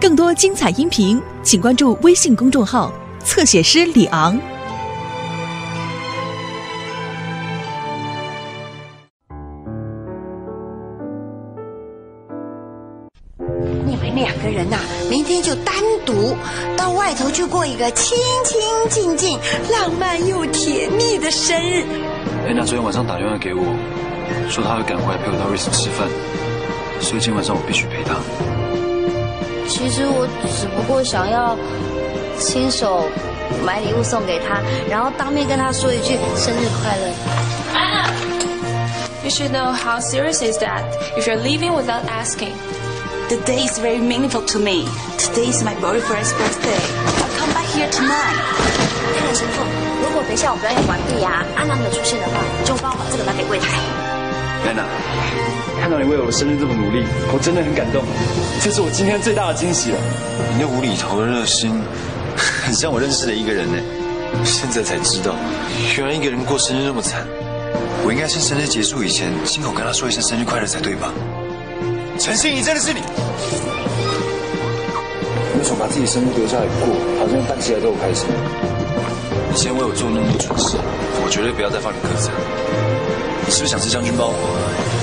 更多精彩音频，请关注微信公众号“侧写师李昂”。你们两个人呐、明天就单独到外头去过一个清清静静、浪漫又甜蜜的生日。安娜昨天晚上打电话给我，说她要赶回来陪我到瑞士吃饭，所以今天晚上我必须陪她。其实我只不过想要亲手买礼物送给他，然后当面跟他说一句生日快乐。You should know how serious is that if you're leaving without asking. The day is very meaningful to me. Today is my boyfriend's birthday. I'll come back here tonight. 如果等一下我表演完毕啊，安娜没有出现的话，就帮我把这个拿给柜台。安娜，看到你为我的生日这么努力，我真的很感动。这是我今天最大的惊喜了。你那无厘头的热心，很像我认识的一个人呢。现在才知道，原来一个人过生日那么惨。我应该趁生日结束以前，亲口跟他说一声生日快乐才对吧？陈心怡，真的是你！为什么把自己生日留下来过，好像办起来都有开心？以前为我做那么多蠢事，我绝对不要再放你鸽子。你是不是想吃将军包？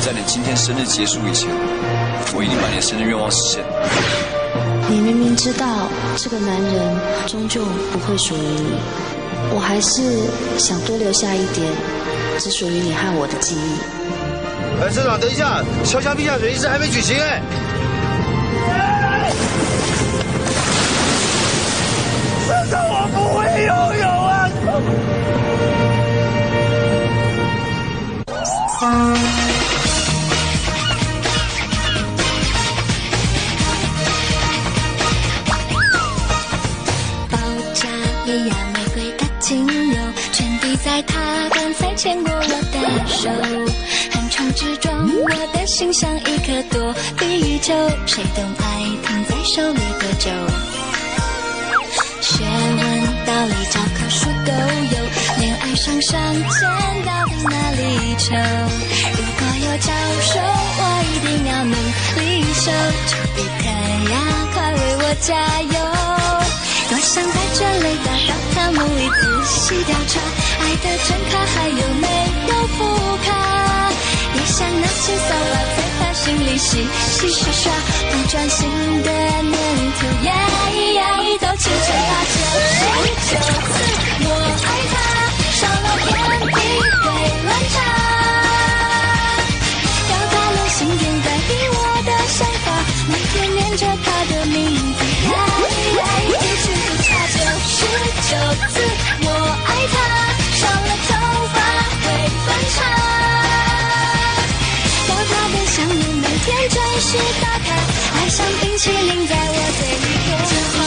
在你今天生日结束以前，我一定把你的生日愿望实现。你明明知道这个男人终究不会属于你，我还是想多留下一点只属于你和我的记忆。哎，社长，等一下，潇湘地下水仪式还没举行哎。社长我不会游泳啊！加利亚玫瑰的精油，全滴在他刚才牵过我的手。横冲直撞，我的心像一颗躲避球，谁懂爱停在手里多久？学问、道理、教科书都有，恋爱上上签到底哪里求？如果有教授，我一定要努力修，丘比特呀，快为我加油！多想在这类的大汤姆里仔细调查，爱的真卡还有没有副卡？也想拿起扫把在他心里洗洗刷刷，不专心的念头呀咿呀咿都清成他九十九次，我爱他，少了天地会乱唱。天准时打卡，爱像冰淇淋在我嘴里融化。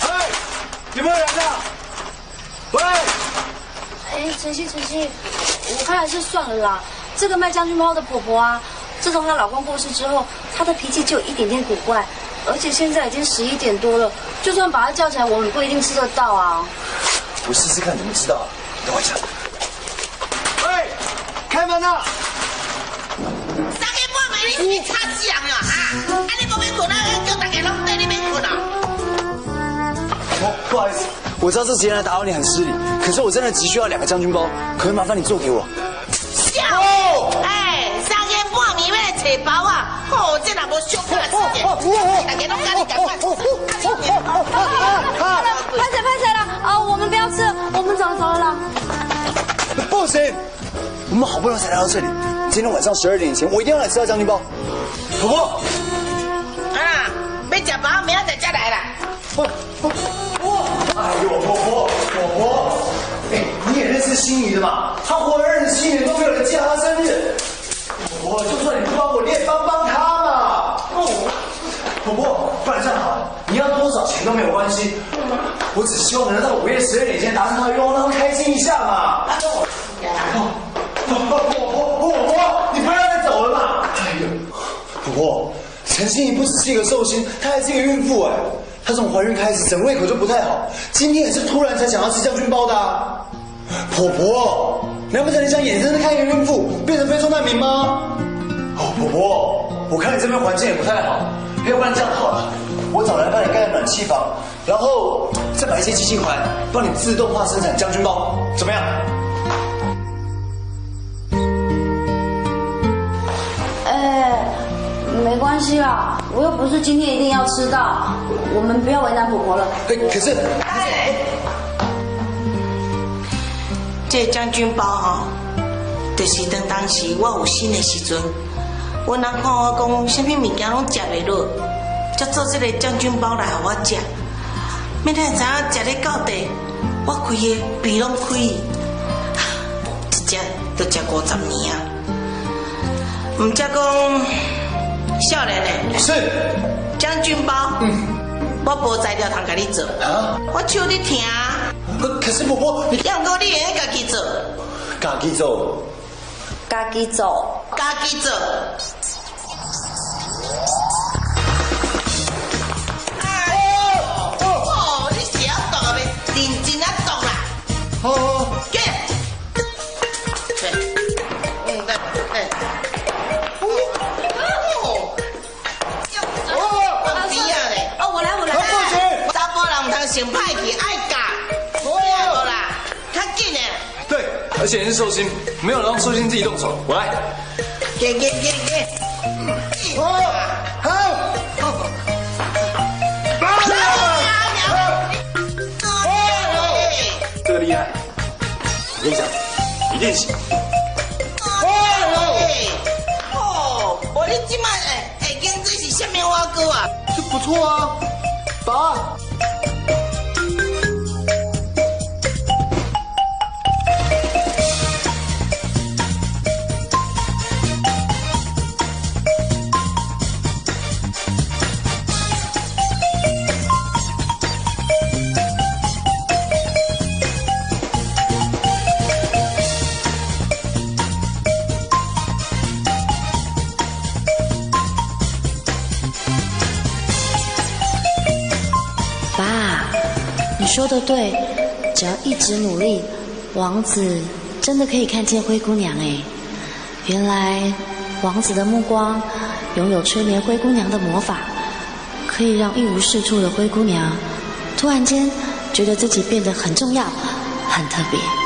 哎，有没有人啊？喂，哎，晨曦，晨曦，我看还是算了啦。这个卖将军猫的婆婆啊，自从她老公过世之后，她的脾气就有一点点古怪，而且现在已经十一点多了，就算把他叫起来，我们不一定吃得到啊。我试试看，怎么知道？等我一下。喂，开门啊！三更半暝你是擦酱啊？啊，啊你不免困啊，叫大家拢对你免困啊？哦，不好意思，我知道这时间来打扰你很失礼，可是我真的急需要两个将军包，可可以麻烦你做给我？我们找着了。不行，我们好不容易才来到这里，今天晚上十二点以前，我一定要来吃到将军包。婆婆，啊，要吃包，明仔再来啦。哎呦，婆婆，婆婆，哎，你也认识心仪的嘛？她活了二十七年都没有人记得她生日。婆婆，就算你不帮我，你也帮帮她嘛。哦，婆婆，不然这样好了，你要多少钱都没有关系，我只希望能在午夜十二点前达成他的愿望，让他开心一下嘛。哦，婆婆，婆婆，婆婆，你不要再走了嘛。哎呦，婆婆，陈心怡不只是一个寿星，她还是一个孕妇哎。她从怀孕开始，整胃口就不太好，今天也是突然才想要吃将军包的啊。婆婆，难不成你想眼睁睁看一个孕妇变成非洲难民吗？哦，婆婆，我看你这边环境也不太好，要不然这样好了，我找人帮你盖暖气房，然后再买一些机器环，帮你自动化生产将军包，怎么样？哎，没关系啦，我又不是今天一定要吃到，我们不要为难婆婆了。哎，可是，哎这将军包吼，就是当当时我有心的时阵，我男看我讲，什么物件拢食袂落，才做这个将军包来互我食。明天知影食咧到底，我开的鼻拢开，一食都食五十年啊！唔则讲，少年的。是。将军包，嗯，我无材料通甲你做，啊，我手你疼。可可是婆婆，你要不你会家己做，家己做，家己做，家己做。好好好，给，对，嗯，对，对。哦，哦，放低啊嘞！哦，我来，我来。不行，查甫人唔通先歹去，爱教，听无啦？较紧的，对，而且你是寿星，没有人让寿星自己动手，我来。给给给给。哦，跟你讲，一定行。哦，我你即摆诶，诶经这是什么花歌啊？这不错啊，爸。爸，说的对，只要一直努力，王子真的可以看见灰姑娘哎。原来王子的目光拥有催眠灰姑娘的魔法，可以让一无是处的灰姑娘突然间觉得自己变得很重要、很特别。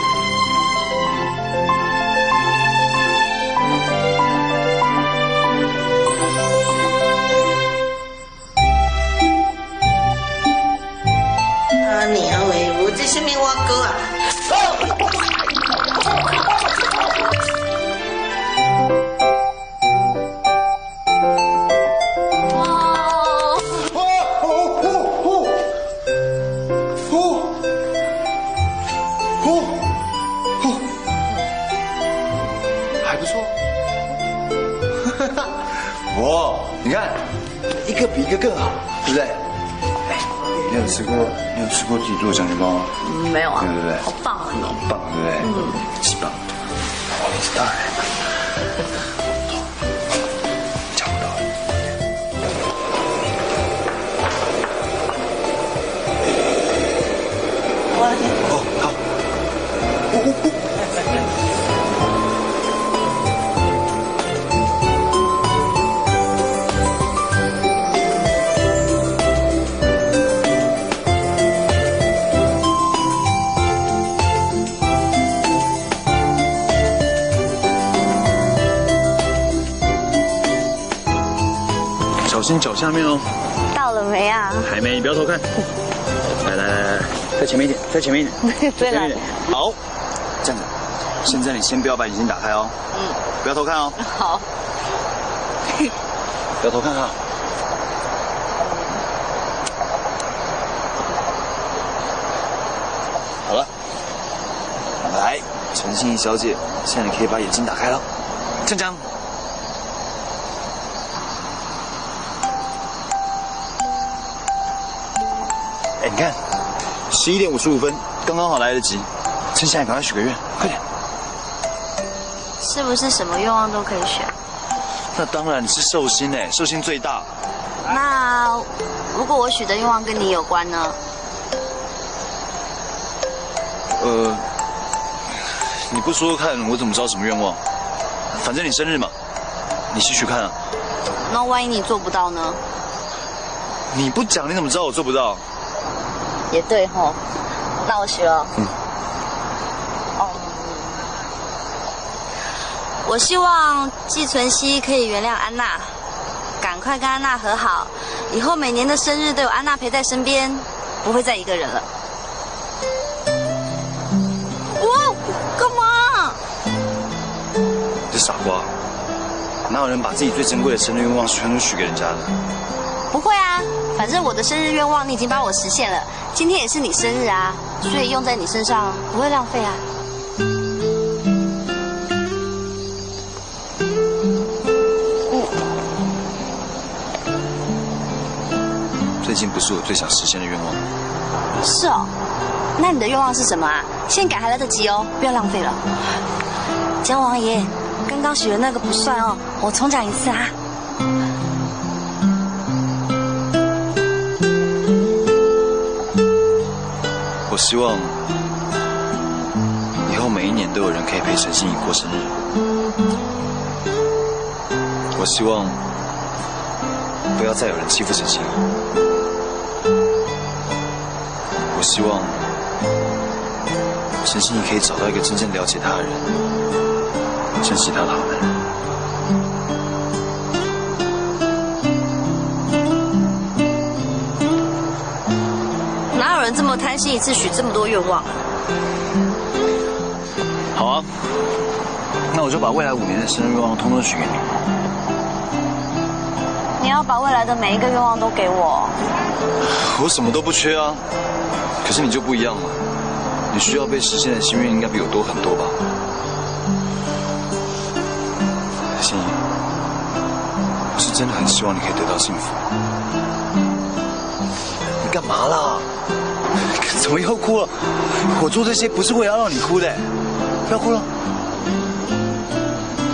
小心脚下面哦，到了没啊？还没，你不要偷看。来来来来，再前面一点，再前面一点，再前面一点。好，这样子。现在你先不要把眼睛打开哦，嗯，不要偷看哦，好，不要偷看啊。好了，来，陈心怡小姐，现在你可以把眼睛打开了。这样。哎，你看，十一点五十五分，刚刚好来得及。趁现在赶快许个愿，快点。是不是什么愿望都可以选？那当然，你是寿星哎，寿星最大。那如果我许的愿望跟你有关呢？呃，你不说说看，我怎么知道什么愿望？反正你生日嘛，你许许看啊。那万一你做不到呢？你不讲，你怎么知道我做不到？也对吼，那我许了。嗯。我希望季存希可以原谅安娜，赶快跟安娜和好，以后每年的生日都有安娜陪在身边，不会再一个人了。哇，干嘛？这傻瓜，哪有人把自己最珍贵的生日愿望全都许给人家的？不会啊，反正我的生日愿望你已经帮我实现了，今天也是你生日啊，所以用在你身上不会浪费啊。最近不是我最想实现的愿望。是哦，那你的愿望是什么啊？现改还来得及哦，不要浪费了。姜王爷，刚刚许的那个不算哦，我重讲一次啊。我希望以后每一年都有人可以陪陈心怡过生日。我希望不要再有人欺负陈心怡。我希望陈心你可以找到一个真正了解他的人，珍惜他的好男人。哪有人这么贪心，一次许这么多愿望？好啊，那我就把未来五年的生日愿望通通许给你。你要把未来的每一个愿望都给我？我什么都不缺啊。可是你就不一样了，你需要被实现的心愿应该比我多很多吧？心怡，我是真的很希望你可以得到幸福。你干嘛啦？怎么又哭了？我做这些不是为了让你哭的，不要哭了。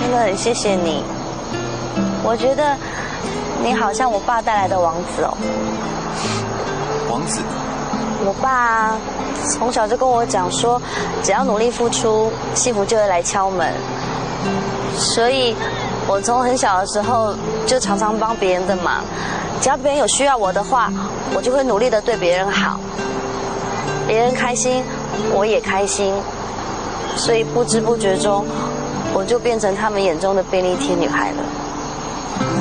真的很谢谢你，我觉得你好像我爸带来的王子哦。王子。我爸从小就跟我讲说，只要努力付出，幸福就会来敲门。所以，我从很小的时候就常常帮别人的忙，只要别人有需要我的话，我就会努力的对别人好。别人开心，我也开心。所以不知不觉中，我就变成他们眼中的便利贴女孩了。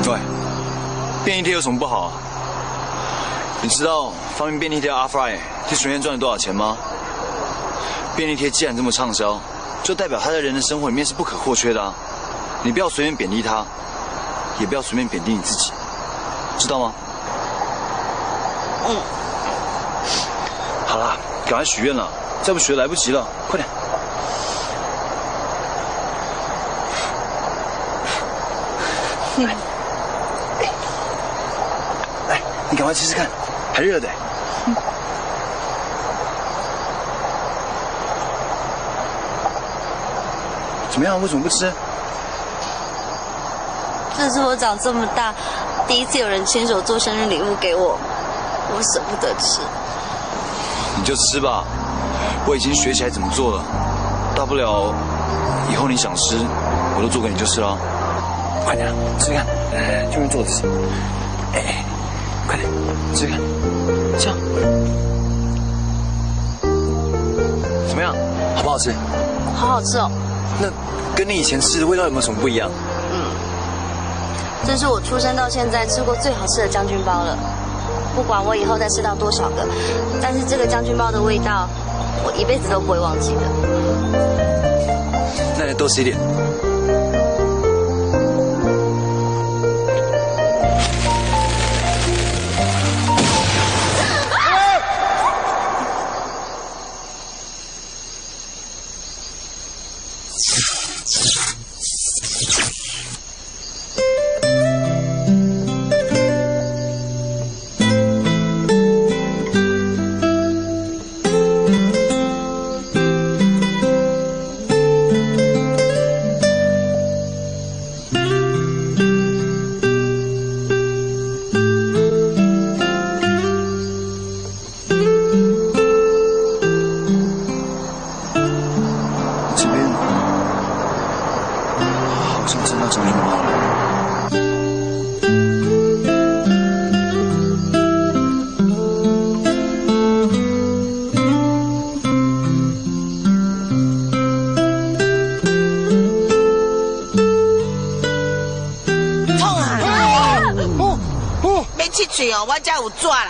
对，便利贴有什么不好啊？你知道发明便利贴阿 Fry 替水燕赚了多少钱吗？便利贴既然这么畅销，就代表他在人的生活里面是不可或缺的啊！你不要随便贬低他，也不要随便贬低你自己，知道吗？嗯。好了，赶快许愿了，再不许来不及了，快点！来，来，你赶快试试看。还热的，怎么样？为什么不吃？这是我长这么大第一次有人亲手做生日礼物给我，我舍不得吃。你就吃吧，我已经学起来怎么做了，大不了以后你想吃，我都做给你就是了。快点，吃吃看，就用做的吃。哎。快点，试试看，这样怎么样？好不好吃？好好吃哦。那跟你以前吃的味道有没有什么不一样？嗯，这是我出生到现在吃过最好吃的将军包了。不管我以后再吃到多少个，但是这个将军包的味道，我一辈子都不会忘记的。那你多吃一点。赚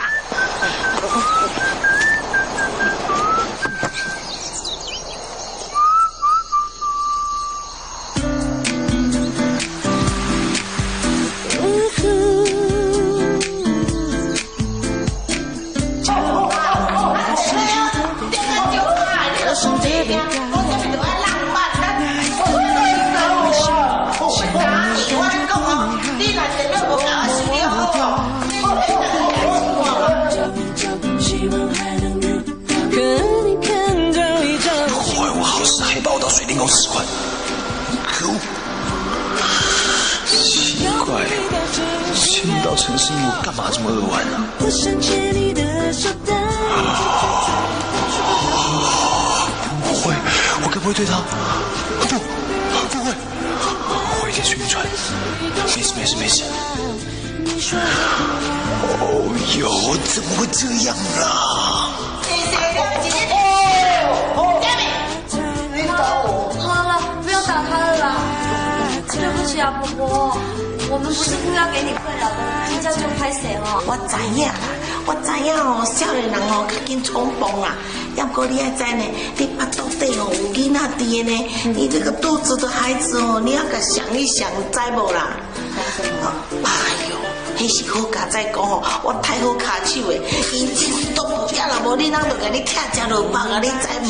我太好卡手的，伊真都不要了，无你哪就给你拆食落吧啊，你知唔？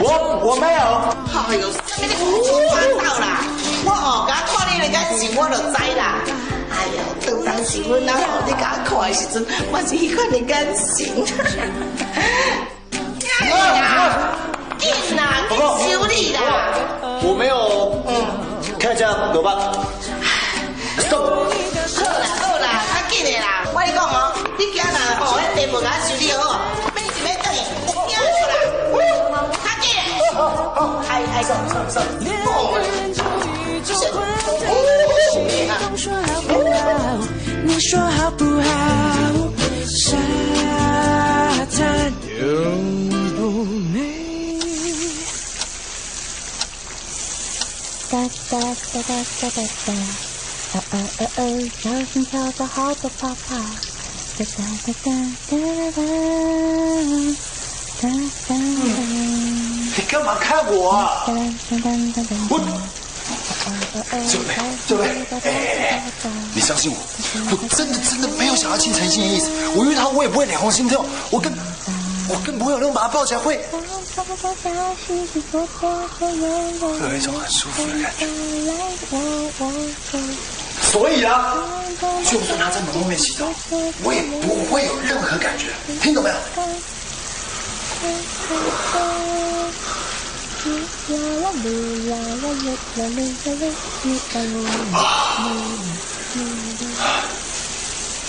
我我没有。哎呦，什么你胡说八道啦！我哦，甲看你那个时我就知啦。哎呦，当当时阮啊吼，你甲我看的时阵，我是迄款的眼神。好，哎哎，上上上。你说好不好？沙滩有不美？哒哒哒哒哒哒哒，哦哦哦哦，小心跳蚤好多泡泡。哒哒哒哒哒哒哒哒哒。你干嘛看我啊？我。九妹，九妹，哎，你相信我，我真的真的没有想要亲陈心的意思。我遇他，我也不会脸红心跳，我更我更不会有那种把他抱起来会，会有一种很舒服的感觉。所以啊，就算他在门后面洗澡，我也不会有任何感觉，听懂没有？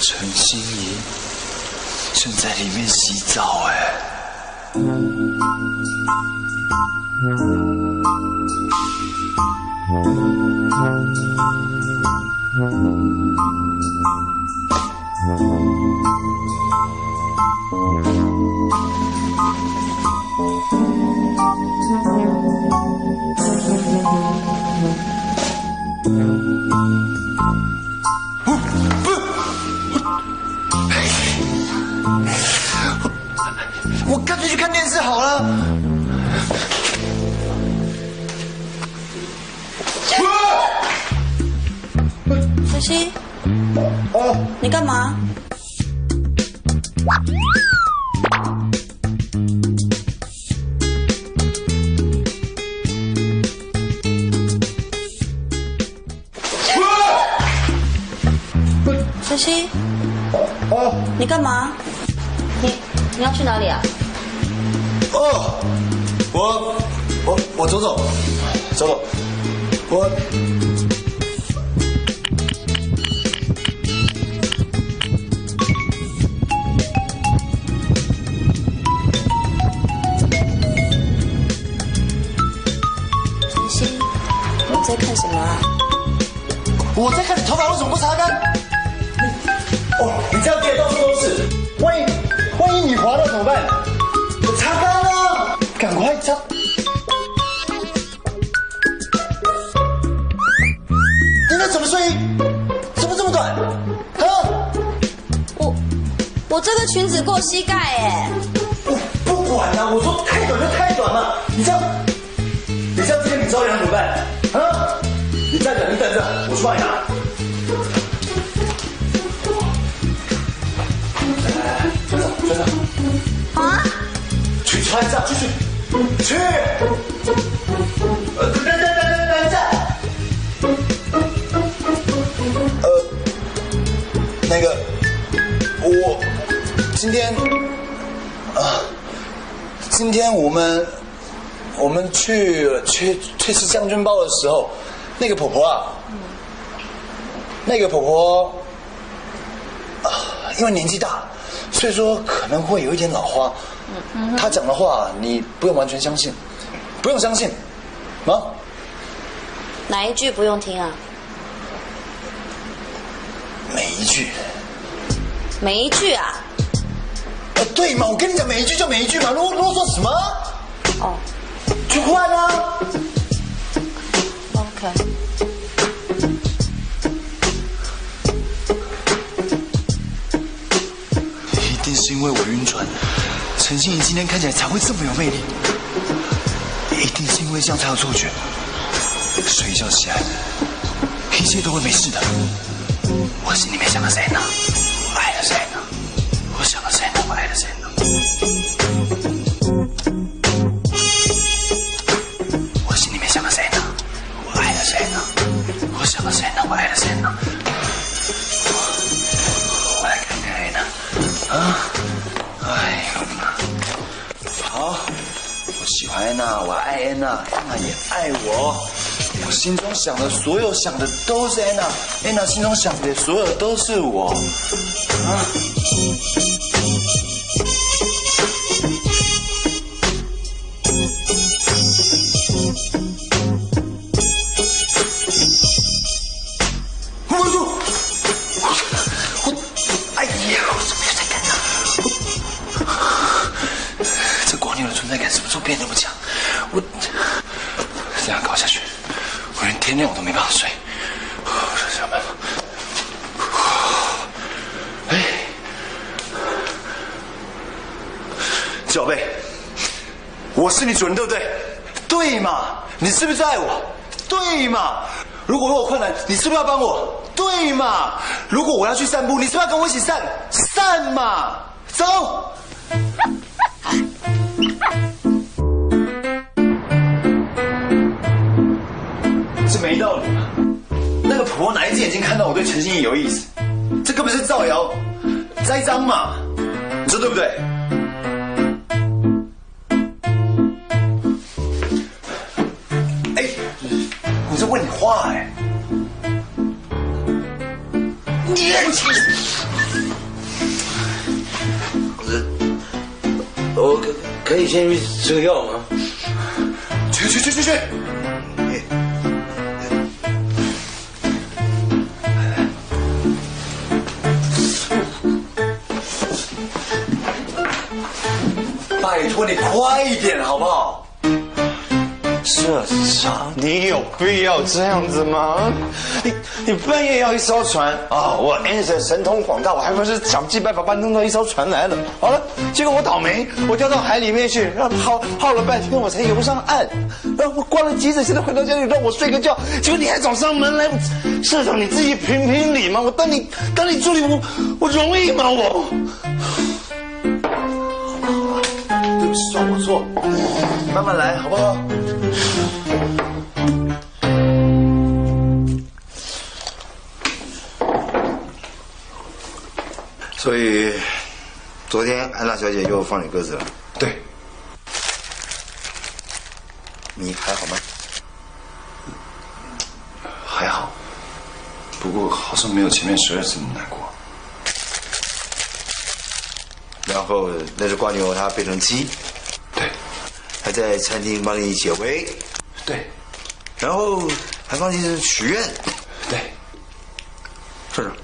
陈心怡正在里面洗澡，哎。我晨曦，哦，你干嘛？晨曦，哦，你干嘛？你你要去哪里啊？哦，我我我走走，走走，我。看什么啊？我在看你头发为什么不擦干？哦，你这样跌到处都是，万一万一你滑到怎么办？我擦干了，赶快擦。你那什么睡衣？怎么这么短？啊？这个裙子过膝盖哎。我不管了，我说太短就太短嘛。你这样，你这样今天你着凉怎么办？啊？你站着，你等着，我去帮你拿。来来来，穿上，穿上。啊？去穿上，去去去。呃，等等等等等一下。呃，那个，我今天啊，今天我们我们去去去吃将军包的时候，那个婆婆啊，那个婆婆啊，因为年纪大，所以说可能会有一点老花。她讲的话你不用完全相信，不用相信，啊。哪一句不用听啊？每一句。每一句啊？呃，对嘛，我跟你讲，每一句就每一句嘛，啰啰嗦什么？哦，去换啊。OK。为我晕船，陈心怡今天看起来才会这么有魅力。一定是因为这样才有错觉，睡一觉起来，一切都会没事的。我心里面想的谁呢？我爱的谁呢？我想的谁呢？我爱的谁呢？我心里面想的谁呢？我爱的谁呢？我想的谁呢？我爱的谁呢？安娜，我爱安娜，安娜也爱我。我心中想的所有想的都是安娜，安娜心中想的所有都是我。啊。是你主人对不对？对嘛？你是不是爱我？对嘛？如果我有困难，你是不是要帮我？对嘛？如果我要去散步，你是不是要跟我一起散？散嘛！走。这没道理嘛！那个婆婆哪一只眼睛看到我对陈心怡有意思？这根本是造谣、栽赃嘛！你说对不对？你我可可以先去吃个药吗？去去去去去！拜托你快一点好不好？社长，你有必要这样子吗？你你半夜要一艘船啊！我 a n s 神通广大，我还不是想尽办法把你弄到一艘船来了。好了，结果我倒霉，我掉到海里面去，让耗耗了半天我才游上岸。然后我关了急诊，现在回到家里让我睡个觉，结果你还找上门来。社长你自己评评理嘛！我当你当你助理，我我容易吗？我算我错，慢慢来好不好？所以昨天安娜小姐又放你鸽子了。对。你还好吗？还好，不过好像没有前面十二次那么难过。然后那只瓜牛它变成鸡，对，还在餐厅帮你解围，对，然后还帮你许愿，对，社长，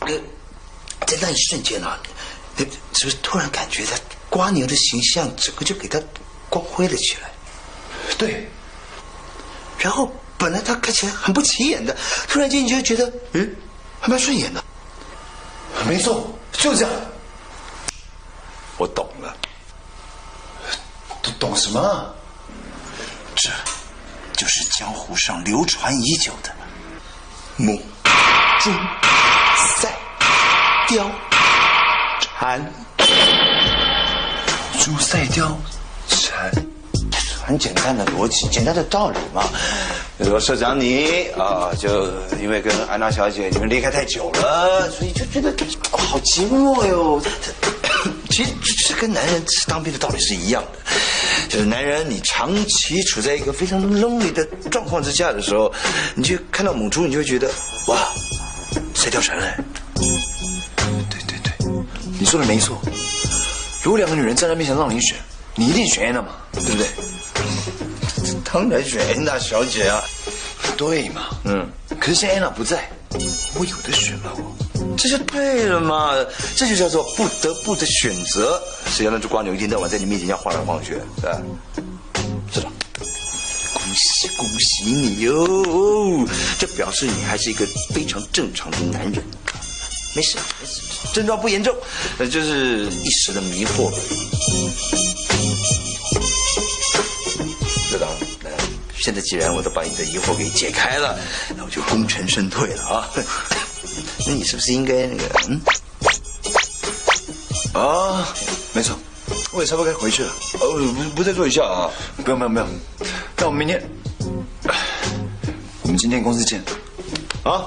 呃，在那一瞬间啊，你是不是突然感觉他瓜牛的形象整个就给它光辉了起来？对，然后本来它看起来很不起眼的，突然间你就觉得，嗯，还蛮顺眼的。没错，就这样。我懂了，懂懂什么？这就是江湖上流传已久的母猪赛貂蝉。猪赛貂蝉，很简单的逻辑，简单的道理嘛。比如说社长你啊，就因为跟安娜小姐你们离开太久了，所以就觉得好寂寞哟。其实这跟男人当兵的道理是一样的，就是男人你长期处在一个非常 lonely 的状况之下的时候，你就看到母猪，你就会觉得哇，赛貂蝉哎。对对对，你说的没错。如果两个女人站在面前让你选，你一定选 Anna 嘛，对不对？当然选安娜小姐啊。对嘛，嗯，可是现在 Anna 不在，我有的选了我。这就对了嘛，这就叫做不得不的选择。谁让那只瓜牛一天到晚在你面前这样晃来晃去，是吧？社长，恭喜恭喜你哟！这表示你还是一个非常正常的男人。没事没事，症状不严重，呃就是一时的迷惑。现在既然我都把你的疑惑给解开了，那我就功成身退了啊。那你是不是应该那个嗯？啊，没错，我也差不多该回去了。哦，不不再坐一下啊？不用不用不用，那我们明天，我们今天公司见。啊，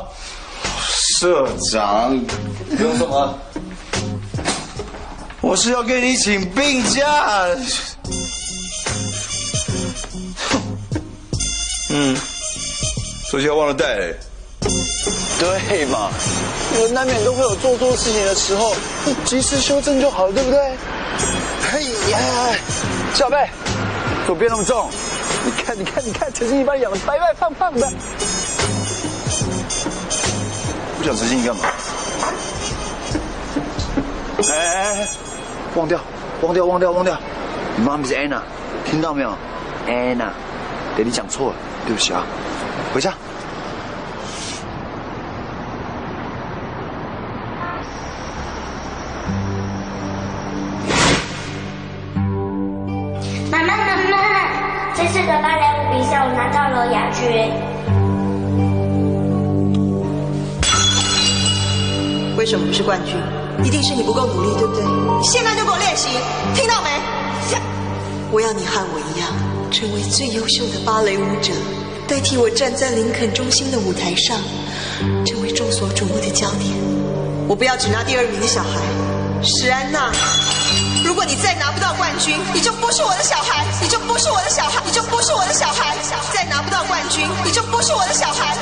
社长，不用送啊。我是要跟你请病假。嗯，手机还忘了带嘞。对嘛，人难免都会有做错事情的时候，你及时修正就好了，对不对？哎呀，小贝，手别那么重，你看，你看，你看，陈信一把你养的白白胖胖的。不想陈信你干嘛？哎哎哎，忘掉，忘掉，忘掉，忘掉！你妈咪是 Anna，听到没有？Anna，给你讲错了，对不起啊，回家。妈妈，妈妈，这次的芭蕾舞比赛我拿到了亚军。为什么不是冠军？一定是你不够努力，对不对？现在就给我练习，听到没？我要你和我一样，成为最优秀的芭蕾舞者，代替我站在林肯中心的舞台上，成为众所瞩目的焦点。我不要只拿第二名的小孩，史安娜。如果你再拿不到冠军，你就不是我的小孩，你就不是我的小孩，你就不是我的小孩。再拿不到冠军，你就不是我的小孩。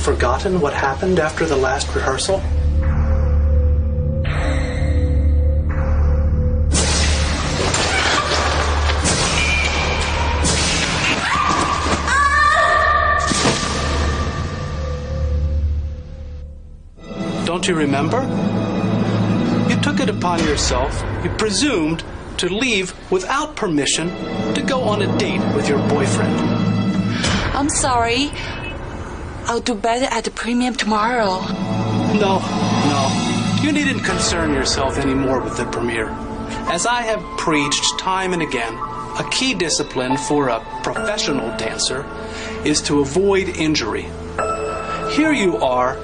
Forgotten what happened after the last rehearsal? Don't you remember? You took it upon yourself, you presumed to leave without permission to go on a date with your boyfriend. I'm sorry. I'll do better at the premium tomorrow. No, no. You needn't concern yourself anymore with the premiere. As I have preached time and again, a key discipline for a professional dancer is to avoid injury. Here you are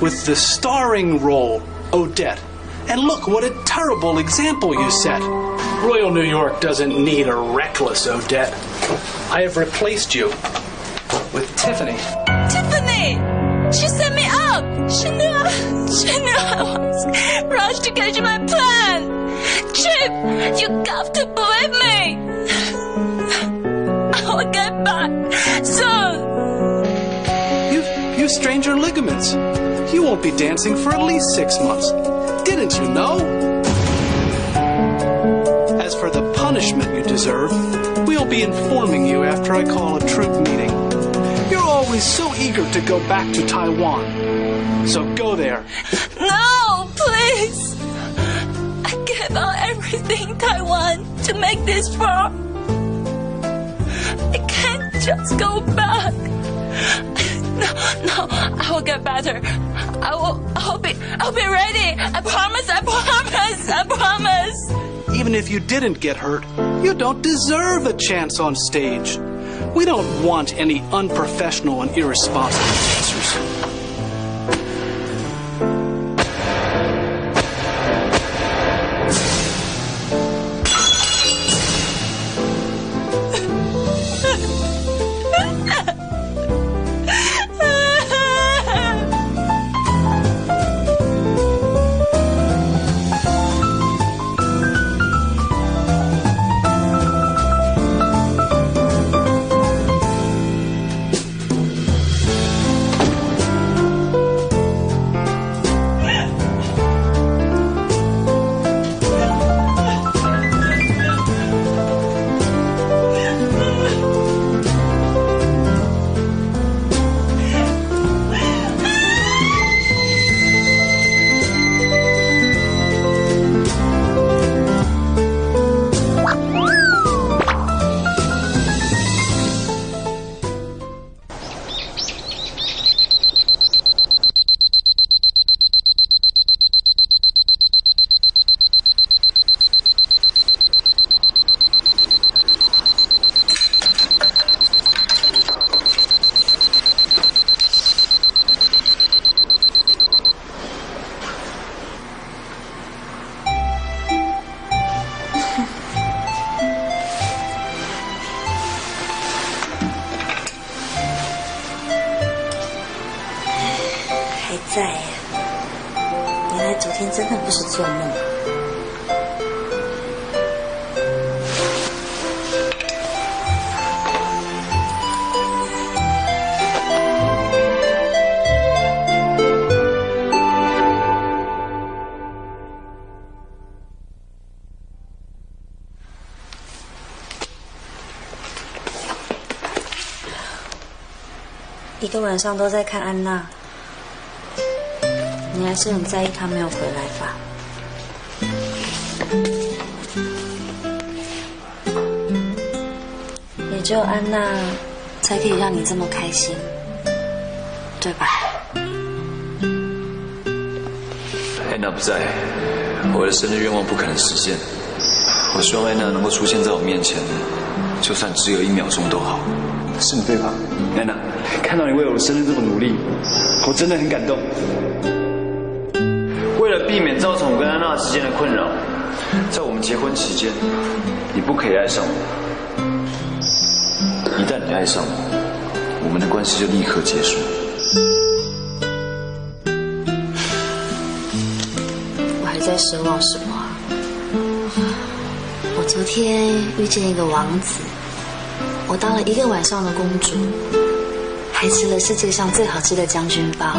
with the starring role, Odette. And look what a terrible example you set. Royal New York doesn't need a reckless Odette. I have replaced you with Tiffany. Tiffany! She set me up! She knew I, she knew I was rushed to catch my plan! Chip, you got to believe me! I will get back soon! You, you strained your ligaments. You won't be dancing for at least six months. Didn't you know? As for the punishment you deserve, we'll be informing you after I call a troop meeting. You're so eager to go back to Taiwan. So go there. No, please. I gave up everything Taiwan to make this far. I can't just go back. No, no, I will get better. I will, I'll be, I'll be ready. I promise, I promise, I promise. Even if you didn't get hurt, you don't deserve a chance on stage. We don't want any unprofessional and irresponsible 做梦。一个晚上都在看安娜，你还是很在意她没有回来吧？也只有安娜才可以让你这么开心，对吧？安娜不在，我的生日愿望不可能实现。我希望安娜能够出现在我面前，就算只有一秒钟都好。是你对吧？安娜，看到你为我的生日这么努力，我真的很感动。为了避免造成我跟安娜之间的困扰，在我们结婚期间，你不可以爱上我。你爱上我，我们的关系就立刻结束。我还在奢望什么？我昨天遇见一个王子，我当了一个晚上的公主，还吃了世界上最好吃的将军包，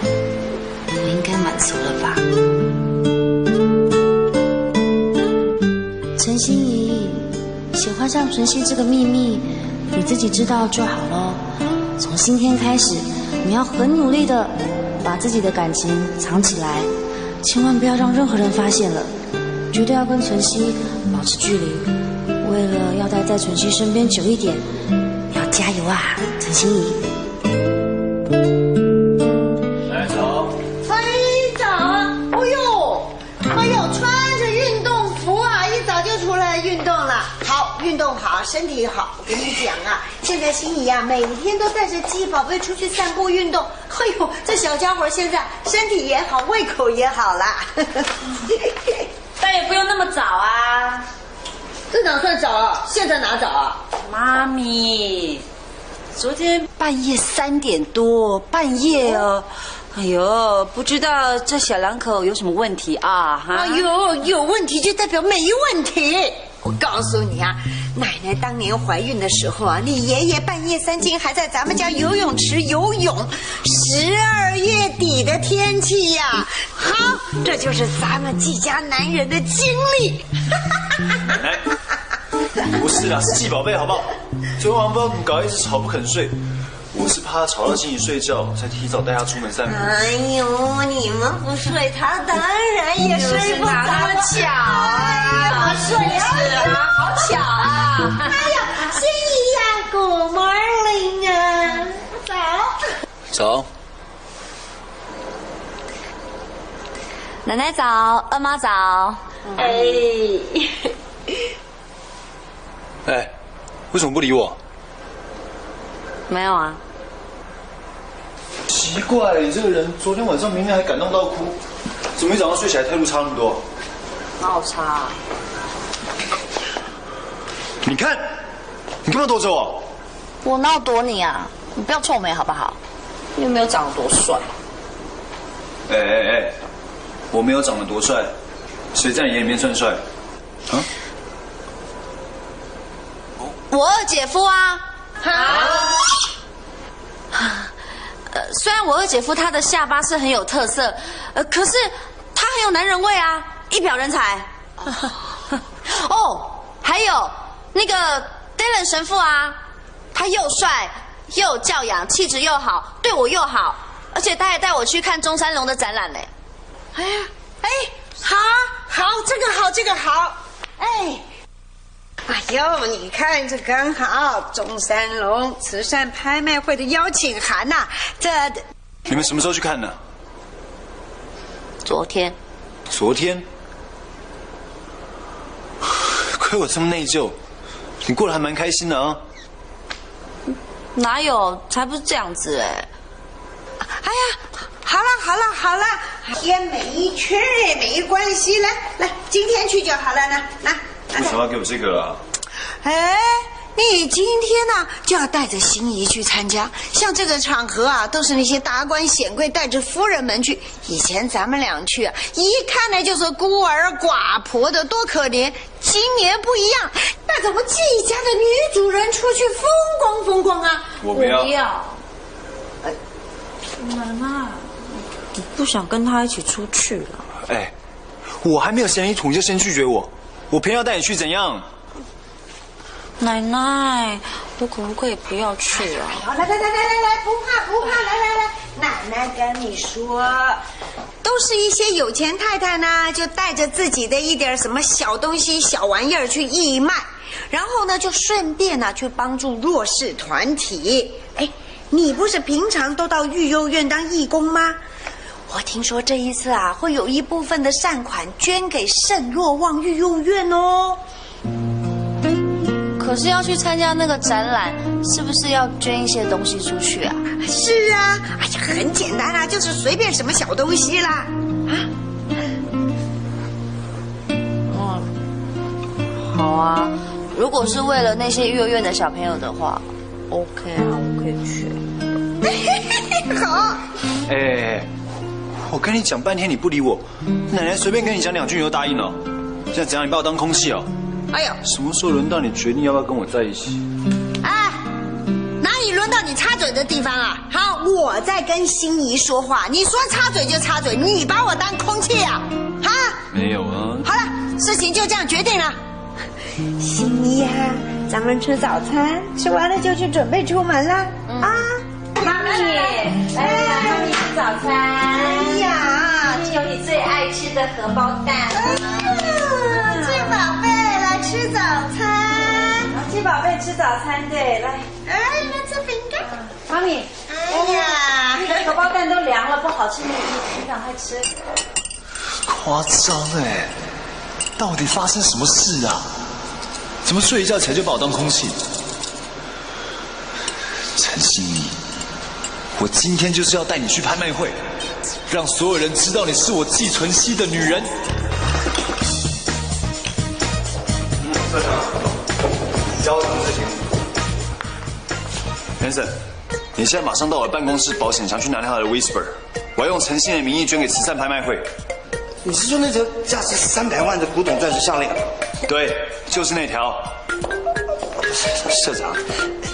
我应该满足了吧？陈心怡，喜欢上纯熙这个秘密，你自己知道就好喽。从今天开始，你要很努力的把自己的感情藏起来，千万不要让任何人发现了，绝对要跟纯熙保持距离。为了要待在纯熙身边久一点，你要加油啊，陈心怡！来走。班长，哎呦，哎呦，穿着运动服啊，一早就出来运动了。好，运动好，身体好。我跟你讲啊，现在心怡啊，每天都带着鸡宝贝出去散步运动。哎呦，这小家伙现在身体也好，胃口也好啦。但也不用那么早啊。这哪算早啊？现在哪早啊？妈咪，昨天半夜三点多，半夜哦。哎呦，不知道这小两口有什么问题啊？哈！哎呦，有问题就代表没问题。我告诉你啊，奶奶当年怀孕的时候啊，你爷爷半夜三更还在咱们家游泳池游泳。十二月底的天气呀，好，这就是咱们季家男人的经历。奶奶，不是啦，是季宝贝，好不好？昨天晚上不知道怎么搞，一直吵不肯睡。我是怕他吵到心怡睡觉，才提早带她出门散步。哎呦，你们不睡，她当然也睡不着。哪那么巧啊？睡啊，好巧啊！哎呀，心怡呀，Good morning 啊，早。早。奶奶早，二妈早。哎，哎，为什么不理我？没有啊。奇怪，你这个人昨天晚上明明还感动到哭，怎么一早上睡起来态度差那么多？哪有差、啊？你看，你干嘛躲着我？我哪有躲你啊？你不要臭美好不好？你有没有长得多帅？哎哎哎，我没有长得多帅，谁在你眼里面算帅？啊？我二姐夫啊。虽然我二姐夫他的下巴是很有特色，呃，可是他很有男人味啊，一表人才。哦，还有那个 Dylan 神父啊，他又帅又教养，气质又好，对我又好，而且他还带我去看中山龙的展览嘞。哎呀，哎，好，好，这个好，这个好，哎。哎呦，你看这刚好中山龙慈善拍卖会的邀请函呐、这你们什么时候去看的？昨天。昨天。亏我这么内疚，你过得还蛮开心的啊。哪有？才不是这样子哎！哎呀，好了好了好了，天没去没关系，来来，今天去就好了来，来。为什么要给我这个啊？哎，你今天呢、就要带着心仪去参加，像这个场合啊，都是那些达官显贵带着夫人们去。以前咱们俩去啊，一看呢就是孤儿寡婆的，多可怜。今年不一样，那怎么季家的女主人出去风光风光啊？我不要。不要。奶奶，我不想跟他一起出去了。哎，我还没有嫌你土，你就先拒绝我，我偏要带你去，怎样？奶奶，我可不可以不要去啊？好，来来来来来来，不怕不怕，来来来，奶奶跟你说，都是一些有钱太太呢，就带着自己的一点什么小东西、小玩意儿去义卖，然后呢，就顺便呢去帮助弱势团体。哎，你不是平常都到育幼院当义工吗？我听说这一次啊，会有一部分的善款捐给圣若望育幼院哦。可是要去参加那个展览，是不是要捐一些东西出去啊？是啊，哎呀，很简单啊，就是随便什么小东西啦。啊，嗯，好啊。如果是为了那些幼儿园的小朋友的话，OK 啊，我可以去。好。哎，我跟你讲半天你不理我，奶奶随便跟你讲两句你就答应了，现在怎样？你把我当空气哦？哎呀，什么时候轮到你决定要不要跟我在一起？哎，哪里轮到你插嘴的地方啊？好，我在跟心仪说话，你说插嘴就插嘴，你把我当空气啊？哈？没有啊。好了，事情就这样决定了。心仪啊、咱们吃早餐，吃完了就去准备出门了、啊。妈咪，来来来，妈咪吃早餐。哎呀，这有你最爱吃的荷包蛋。嗯鸡宝贝来吃早餐。鸡宝贝吃早餐，对，来。哎，来吃饼干。妈咪，哎呀，你的荷包蛋都凉了，不好吃，你你赶快吃。夸张哎！到底发生什么事啊？怎么睡一觉起来就把我当空气？陈心怡，我今天就是要带你去拍卖会，让所有人知道你是我季纯熙的女人。社长，交什么事情？Vincent，你现在马上到我的办公室保险箱去拿他的 Whisper，我要用诚信的名义捐给慈善拍卖会。你是说那条价值三百万的古董钻石项链？对，就是那条。社长，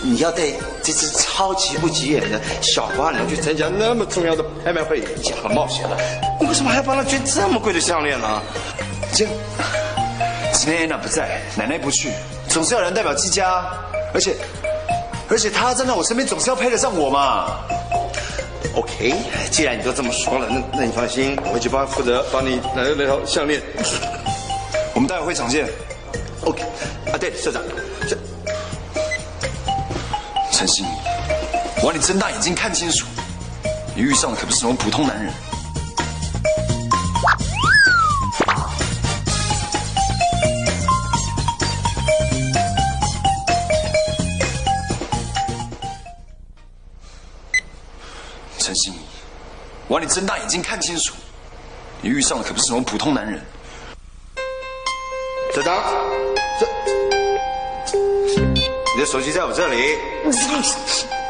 你要带这只超级不起眼的小花鸟去参加那么重要的拍卖会，已经很冒险了。你为什么还要帮她捐这么贵的项链呢？这今天安娜不在，奶奶不去，总是要人代表季家，而且而且他站在我身边，总是要配得上我嘛。OK，既然你都这么说了，那那你放心，我去帮负责帮你拿那条项链。我们待会会场见。OK，啊对，社长，这陈心怡，我要你睁大眼睛看清楚，你遇上的可不是什么普通男人。陈心怡，我要你睁大眼睛看清楚，你遇上的可不是什么普通男人。小张，这你的手机在我这里。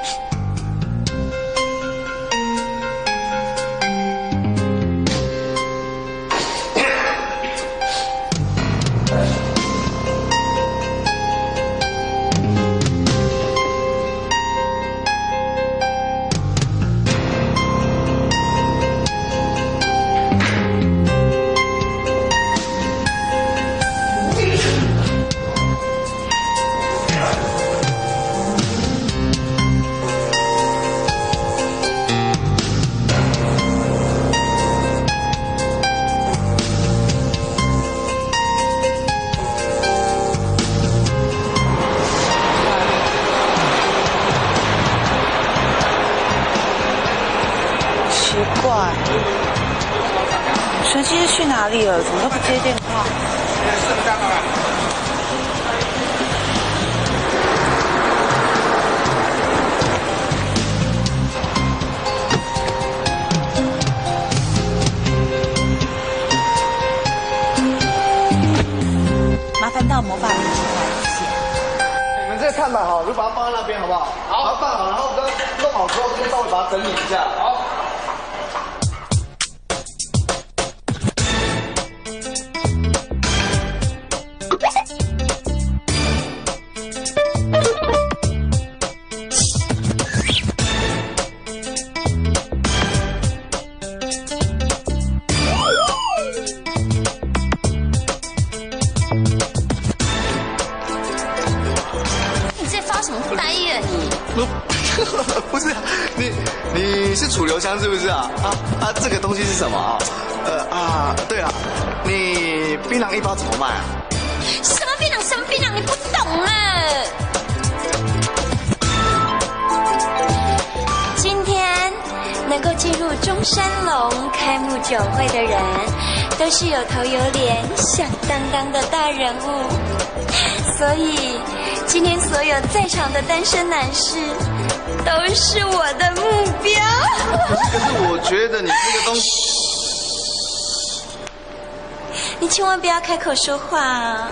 开口说话啊！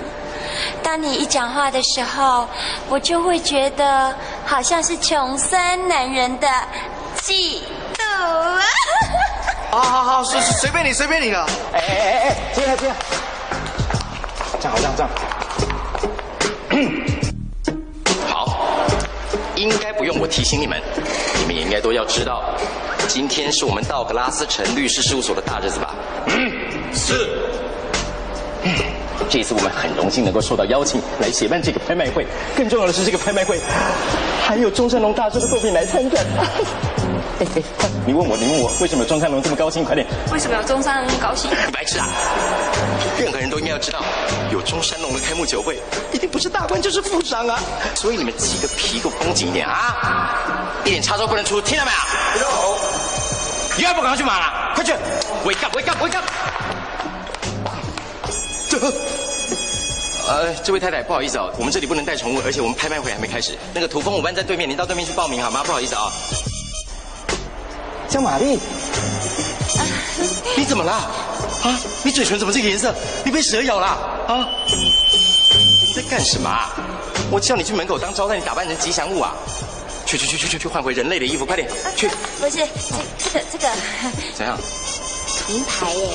当你一讲话的时候，我就会觉得好像是穷酸男人的嫉妒啊！好好好，随随便你，随便你了。哎哎哎哎，接下接下，这样好，这样这样。好，应该不用我提醒你们，你们也应该都要知道，今天是我们道格拉斯城律师事务所的大日子吧？嗯，是。这一次我们很荣幸能够受到邀请来协办这个拍卖会，更重要的是这个拍卖会还有中山龙大师的作品来参展。你问我，你问我，为什么中山龙这么高兴？快点！为什么有中山龙那么高兴？你 白痴啊！任何人都应该要知道，有中山龙的开幕酒会，一定不是大官就是富商啊！所以你们几个皮给我绷紧一点啊！一点差错不能出，听到没有？有。你要不赶快去忙了，快去！Wake up, wake up, wake up！这。呃，这位太太，不好意思啊、我们这里不能带宠物，而且我们拍卖会还没开始。那个土风舞班在对面，您到对面去报名好吗？不好意思啊、江玛丽，你怎么了？啊，你嘴唇怎么这个颜色？你被蛇咬了啊？你在干什么啊？我叫你去门口当招待，你打扮成吉祥物啊？去去去去去去换回人类的衣服，快点去！不是这这个这个怎样？名牌耶，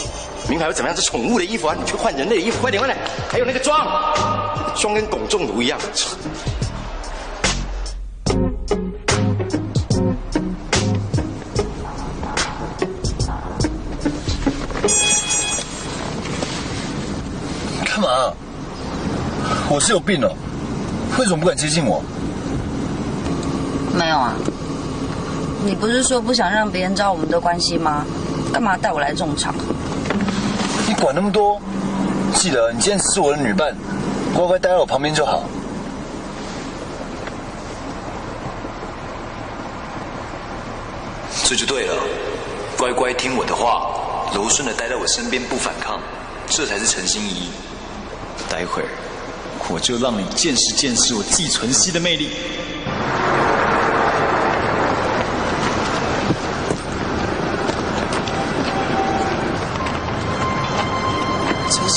名牌会怎么样？是宠物的衣服啊！你去换人类的衣服，快点快点！还有那个妆，妆跟汞中毒一样。干嘛？我是有病哦！为什么不敢接近我？没有啊，你不是说不想让别人知道我们的关系吗？干嘛带我来这种场合？管那么多？记得你今天是我的女伴，乖乖待在我旁边就好。这就对了，乖乖听我的话，柔顺的待在我身边不反抗，这才是诚心意。待会儿我就让你见识见识我季纯熙的魅力。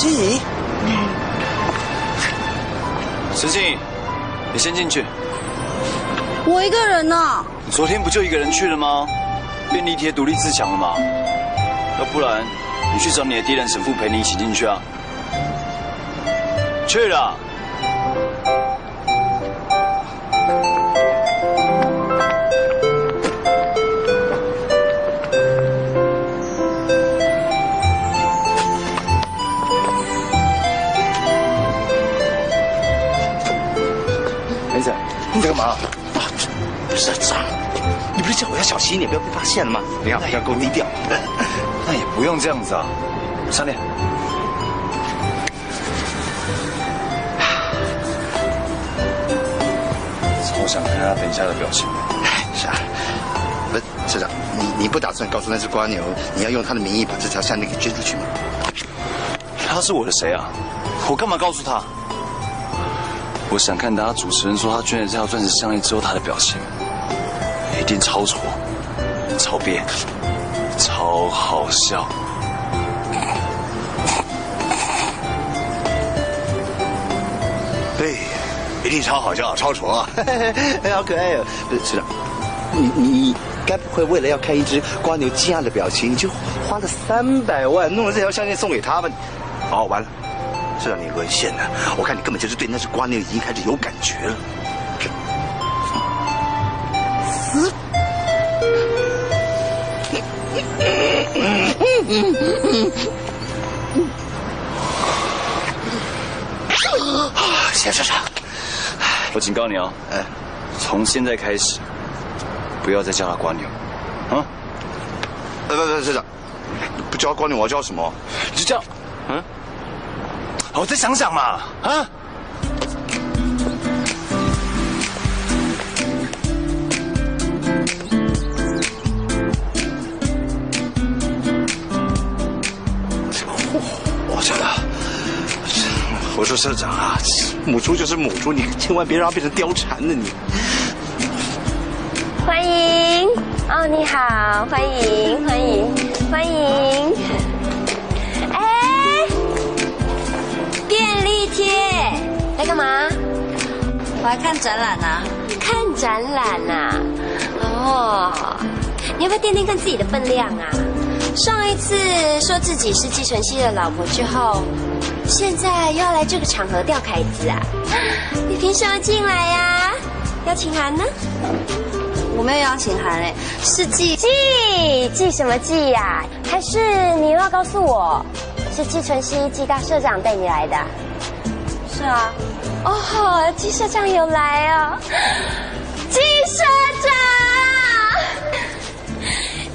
陈心怡，陈心怡，你先进去。我一个人呢。你昨天不就一个人去了吗？便利贴独立自强了吗？要不然你去找你的敌人神父陪你一起进去啊。去了。你在干嘛？啊，社长，你不是叫我要小心一点，不要被发现了吗？你看，要够低调。那也不用这样子啊，上脸。超想看他等一下的表情。是啊，不，社长，你你不打算告诉那只瓜牛，你要用他的名义把这条项链给捐出去吗？他是我的谁啊？我干嘛告诉他？我想看他主持人说他捐了这条钻石项链之后他的表情，一定超挫、超憋、超好笑。对，一定超好笑、超挫，好可爱哦！不是，社长，你你该不会为了要看一只瓜牛惊讶的表情，你就花了三百万弄了这条项链送给他吧？哦，完了，社长你沦陷了！我看你根本就是对那只瓜牛已经开始有感觉了。死！谢社长，我警告你哦，哎，从现在开始，不要再叫他瓜牛，啊？呃，不不，社长，不叫瓜牛，我要叫什么？就叫，嗯，我再想想嘛，啊？我这个，我说社长啊，母猪就是母猪，你千万别让它变成貂蝉了你。欢迎哦，你好，欢迎欢迎欢迎。便利贴来干嘛？我来看展览啊。看展览呐、哦，你要不要掂掂看自己的分量啊？上一次说自己是季纯熙的老婆之后，现在又要来这个场合吊凯子啊？你凭什么进来呀、邀请函呢？我没有邀请函哎，是寄寄寄什么寄呀、还是你又要告诉我，是季纯熙季大社长带你来的？是啊。哦，季社长有来哦，季社长，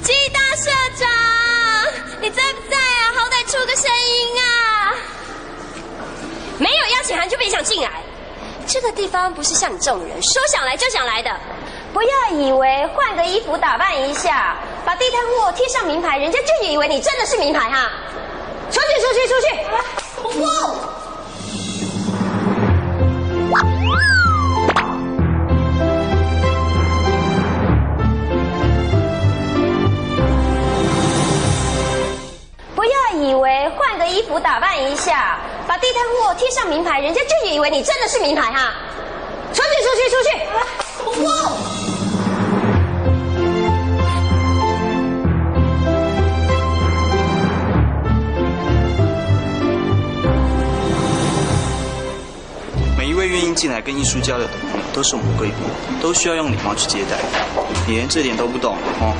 季大社长，你在不在啊？好歹出个声音啊！没有邀请函就别想进来，这个地方不是像你这种人说想来就想来的。不要以为换个衣服打扮一下，把地摊货贴上名牌，人家就以为你真的是名牌哈！出去，出去，出去！哇！衣服打扮一下，把地摊货贴上名牌，人家就以为你真的是名牌哈！出去，出去，出去！哇！每一位愿意进来跟艺术交流的朋友，都是我们贵宾，都需要用礼貌去接待。你连这点都不懂哦，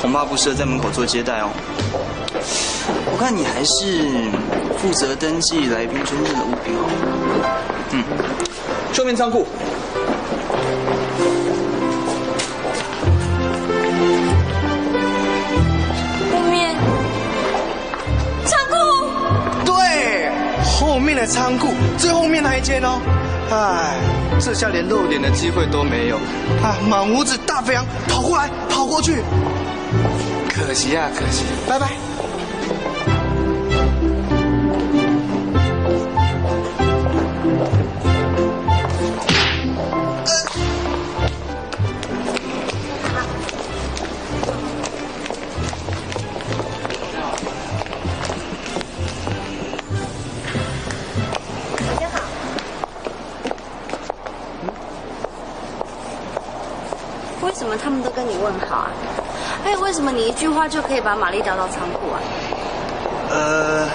恐怕不适合在门口做接待哦。我看你还是负责登记来宾捐赠的物品好了。嗯，去后面仓库。后面仓库。对，后面的仓库，最后面那一间哦。唉，这下连露脸的机会都没有。啊，满屋子大肥羊跑过来，跑过去，可惜啊，可惜，拜拜。话就可以把玛丽调到仓库啊？呃，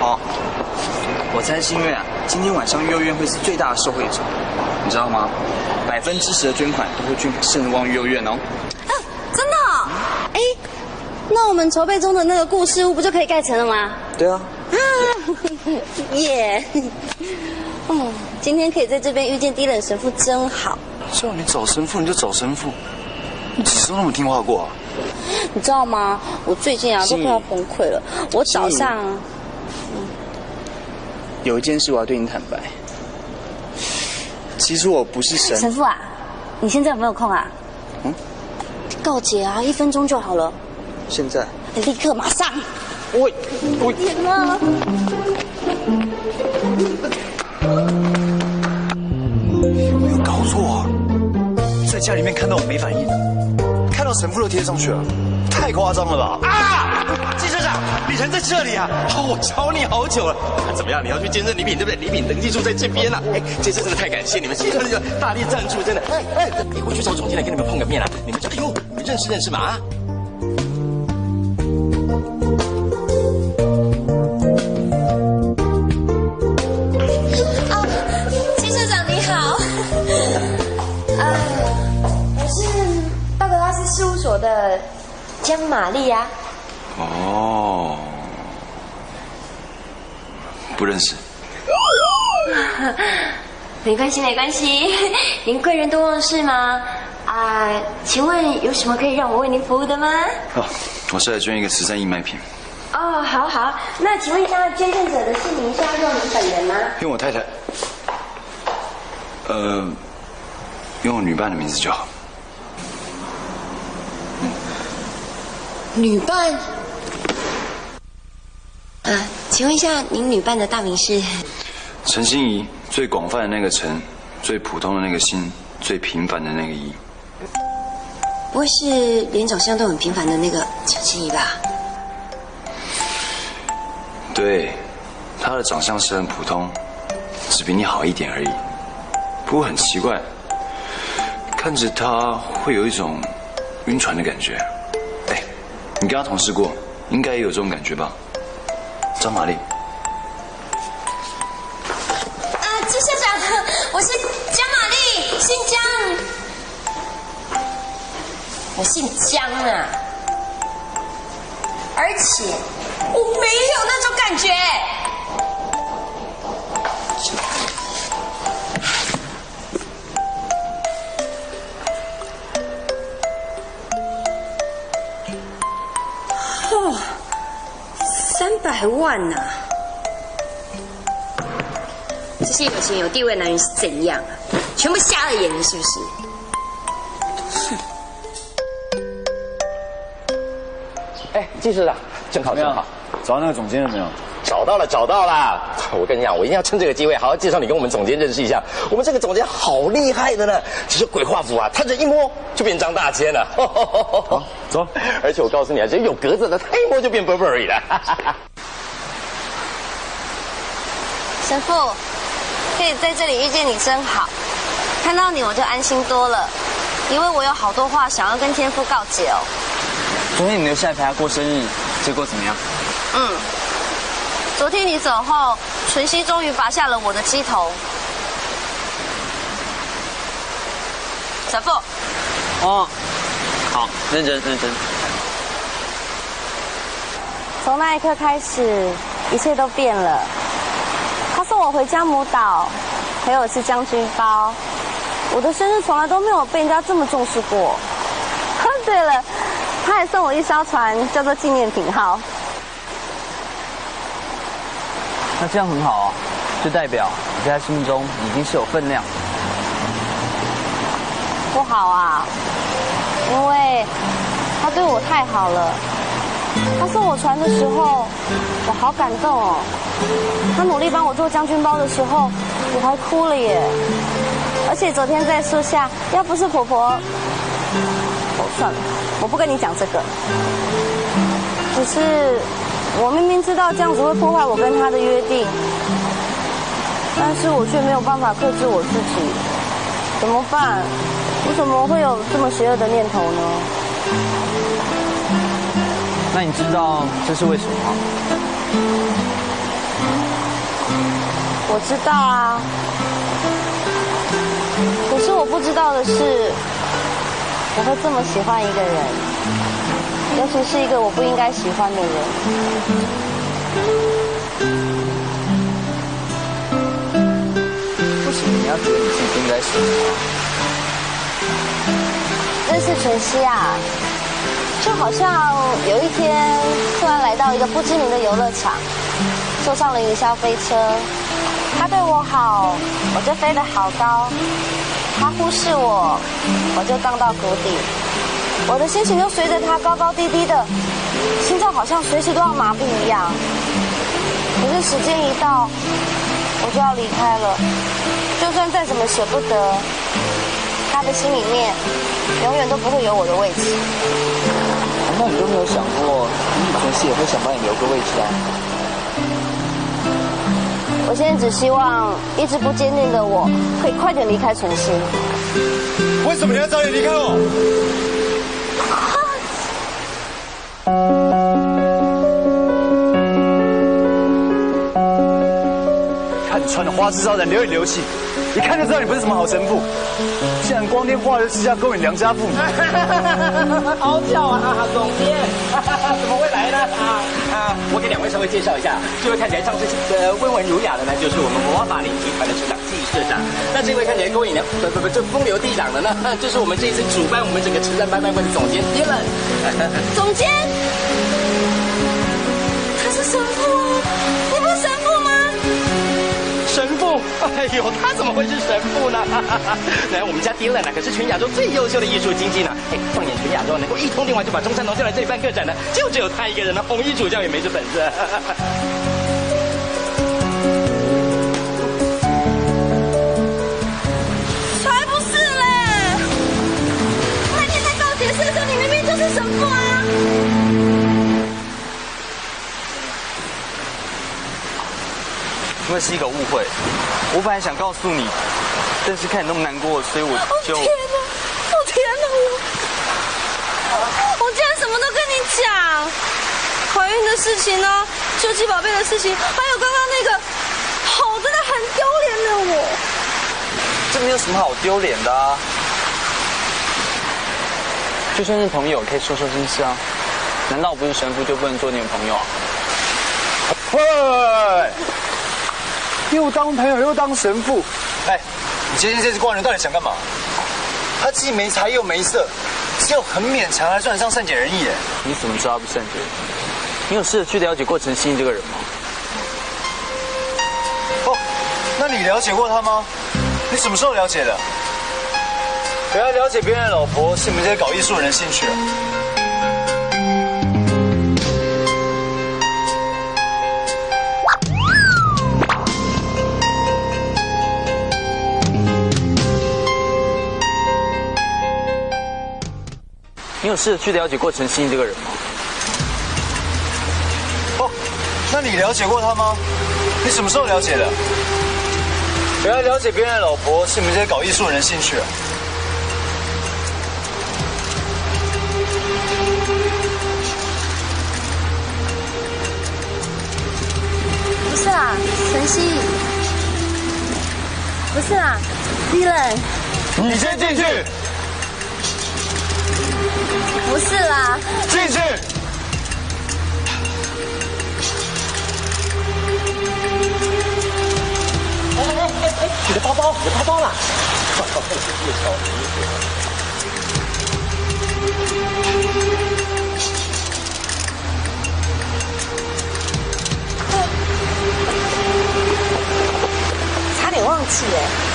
哦，我猜是因为啊，今天晚上幼儿园会是最大的受惠者，你知道吗？百分之十的捐款都会捐给圣望幼儿园哦。真的哦？哎，那我们筹备中的那个故事屋不就可以盖成了吗？对啊。啊，耶！嗯，今天可以在这边遇见低冷神父真好。叫你找神父你就找神父，你几时都那么听话过啊？你知道吗？我最近啊都快要崩溃了。我早上有一件事我要对你坦白，其实我不是神。神父啊，你现在有没有空啊？嗯，告解啊，一分钟就好了。现在立刻马上。喂喂，点啊！没有搞错啊，在家里面看到我没反应，看到神父都贴上去了，太夸张了吧？啊！季社长，你人在这里啊！哦，我找你好久了。怎么样？你要去见证礼品对不对？礼品登记处在这边啊！哎，这次真的太感谢你们，谢谢那个大力赞助，真的。哎哎，我去找总经理跟你们碰个面啊！你们这，哎呦，你们认识认识嘛啊？江玛丽啊。哦，不认识。没关系，没关系，您贵人多忘事吗？啊、请问有什么可以让我为您服务的吗？哦，我是来捐一个慈善义卖品，哦，好好，那请问一下捐赠者的姓名是要用您本人吗？用我太太，呃，用我女伴的名字就好。女伴。呃，请问一下，您女伴的大名是？陈心怡，最广泛的那个陈，最普通的那个心，最平凡的那个怡。不会是连长相都很平凡的那个陈心怡吧？对，她的长相是很普通，只比你好一点而已。不过很奇怪，看着她会有一种晕船的感觉。你跟他同事过，应该也有这种感觉吧？张玛丽。啊，季校长，我是张玛丽，姓姜。我姓江啊，而且我没有那种感觉。三百万呐、这些有钱有地位的男人是怎样啊？全部瞎了眼了是不是？哎，季市长，正好正好，找到那个总监了没有？找到了，找到了！我跟你讲，我一定要趁这个机会好好介绍你跟我们总监认识一下。我们这个总监好厉害的呢，只是鬼画符啊，他这一摸就变张大千了。好，走。而且我告诉你啊，只有格子的，他一摸就变 Burberry 了。神父，可以在这里遇见你真好，看到你我就安心多了，因为我有好多话想要跟天父告解哦。昨天你留下来陪他过生日，结果怎么样？嗯，昨天你走后，纯熙终于拔下了我的鸡头。神父，哦，好，认真认真。从那一刻开始，一切都变了。他送我回江母岛，陪我吃将军包。我的生日从来都没有被人家这么重视过。对了，他还送我一艘船，叫做纪念品号。那这样很好啊，就代表你在他心目中已经是有分量。不好啊，因为他对我太好了。他送我船的时候，我好感动哦。他努力帮我做将军包的时候，我还哭了耶。而且昨天在树下，要不是婆婆，哦算了，我不跟你讲这个。只是我明明知道这样子会破坏我跟他的约定，但是我却没有办法克制我自己，怎么办？我怎么会有这么邪恶的念头呢？那你知道这是为什么吗？我知道啊，可是我不知道的是，我会这么喜欢一个人，尤其是一个我不应该喜欢的人。不行你要觉得你自己不应该喜欢他？认识晨曦啊，就好像有一天突然来到一个不知名的游乐场，坐上了云霄飞车。他对我好，我就飞得好高；他忽视我，我就荡到谷底。我的心情就随着他高高低低的，心脏好像随时都要麻痹一样。可是时间一到，我就要离开了。就算再怎么舍不得，他的心里面永远都不会有我的位置。难道你都没有想过，你以前是也会想帮你留个位置啊？我现在只希望一直不坚定的我，可以快点离开晨曦。为什么你要早点离开我？看你穿的花枝招展，流里流气，一看就知道你不是什么好神父。竟然光天化日之下勾引良家妇女，好巧啊，总监，怎么会来呢？啊啊！我给两位稍微介绍一下，这位看起来上次呃温文儒雅的呢，就是我们魔法领集团的社长季社长。那这位看起来勾引的，不不不，这风流倜傥的呢，就是我们这一次主办我们整个慈善拍卖会的总监 Dylan。总监，他是神父啊！你不是神父吗？神父？哎呦，他怎么会是神父呢？来，我们家 Dylan 啊，可是全亚洲最优秀的艺术经济呢。哎，放眼全亚洲，能够一通电话就把中山龙叫来这里办个展的，就只有他一个人了。红衣主教也没这本事。因为是一个误会，我本来想告诉你，但是看你那么难过，所以我就……天哪！哦天哪！我我竟然什么都跟你讲，怀孕的事情呢，救济宝贝的事情，还有刚刚那个，好，真的很丢脸的我。这没有什么好丢脸的啊，就算是朋友，可以说说心事啊。难道我不是神父就不能做你的朋友啊？喂喂喂喂喂！又当朋友又当神父，哎，你今天这次逛人到底想干嘛？他既没才又没色，只有很勉强还算得上善解人意哎。你怎么知道他不善解人意？你有试着去了解过陈曦这个人吗？哦，那你了解过他吗？你什么时候了解的？原来了解别人的老婆是你们这些搞艺术人的兴趣啊。你有试着去了解过陈曦这个人吗？哦，那你了解过他吗？你什么时候了解的？原来了解别人的老婆是你们这些搞艺术人的兴趣啊。不是啦，晨曦，不是啦，Dylan，你先进去。不是啦，进去。你的包包，你的包包啦！差点忘记哎。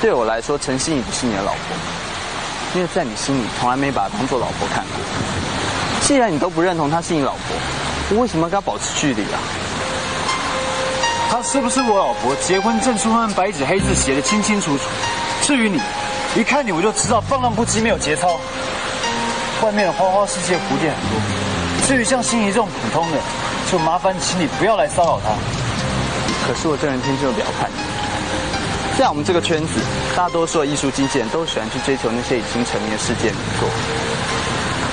对我来说，陈心怡不是你的老婆，因为在你心里从来没把她当做老婆看过。既然你都不认同她是你老婆，我为什么要跟她保持距离啊？她是不是我老婆？结婚证书上白纸黑字写的清清楚楚。至于你，一看你我就知道放浪不羁，没有节操。外面的花花世界蝴蝶很多，至于像心怡这种普通的，就麻烦请你不要来骚扰她。可是我这人天生就比较叛逆，在我们这个圈子，大多数的艺术经纪人都喜欢去追求那些已经成名的世界名作，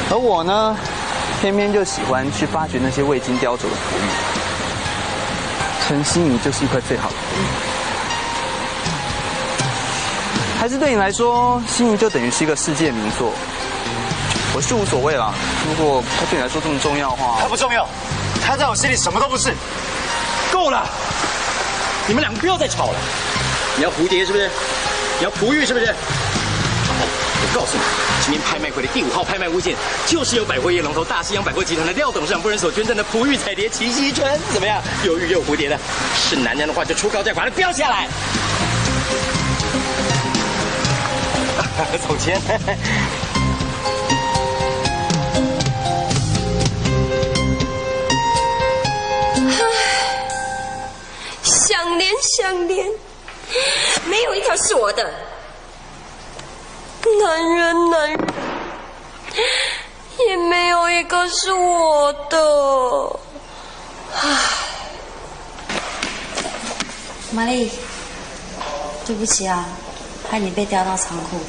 而我呢，偏偏就喜欢去发掘那些未经雕琢的璞玉。陈心怡就是一块最好的璞玉。还是对你来说，心仪就等于是一个世界名作？我是无所谓啦。如果他对你来说这么重要的话，他不重要，他在我心里什么都不是。够了！你们两个不要再吵了。你要蝴蝶是不是？你要璞玉是不是？好我告诉你，今天拍卖会的第五号拍卖物件，就是由百货业龙头大西洋百货集团的廖董事长夫人所捐赠的璞玉彩蝶齐膝春，怎么样？有玉又有蝴蝶的，是男人的话就出高价，把它标下来。走钱。相连想连，没有一条是我的。男人男人，也没有一个是我的。唉，玛丽，对不起啊，害你被调到仓库。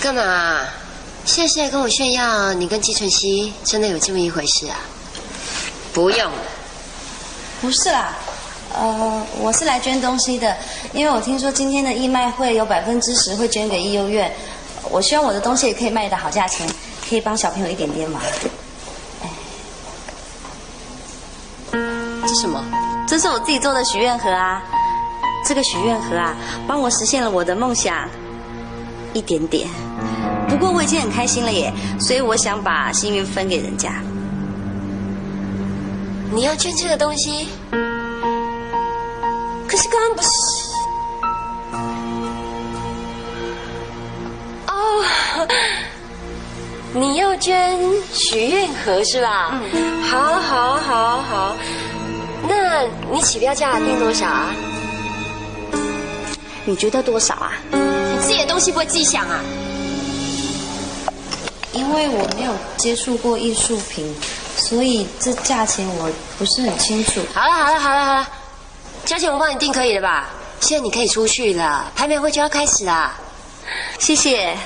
干嘛？现在是在跟我炫耀你跟季晨曦真的有这么一回事啊？不用了。不是啦，呃，我是来捐东西的，因为我听说今天的义卖会有百分之十会捐给义幼院，我希望我的东西也可以卖的好价钱，可以帮小朋友一点点忙。这什么？这是我自己做的许愿盒啊，这个许愿盒啊，帮我实现了我的梦想，一点点。不过我已经很开心了耶，所以我想把幸运分给人家。你要捐这个东西？刚不是……哦，你要捐许愿盒是吧？嗯，好，好，好，好。那你起标价定多少啊？你觉得多少啊？你自己的东西不会自己想啊？因为我没有接触过艺术品。所以这价钱我不是很清楚。好了好了好了好了，价钱我帮你定可以了吧？现在你可以出去了，拍卖会就要开始了。谢谢，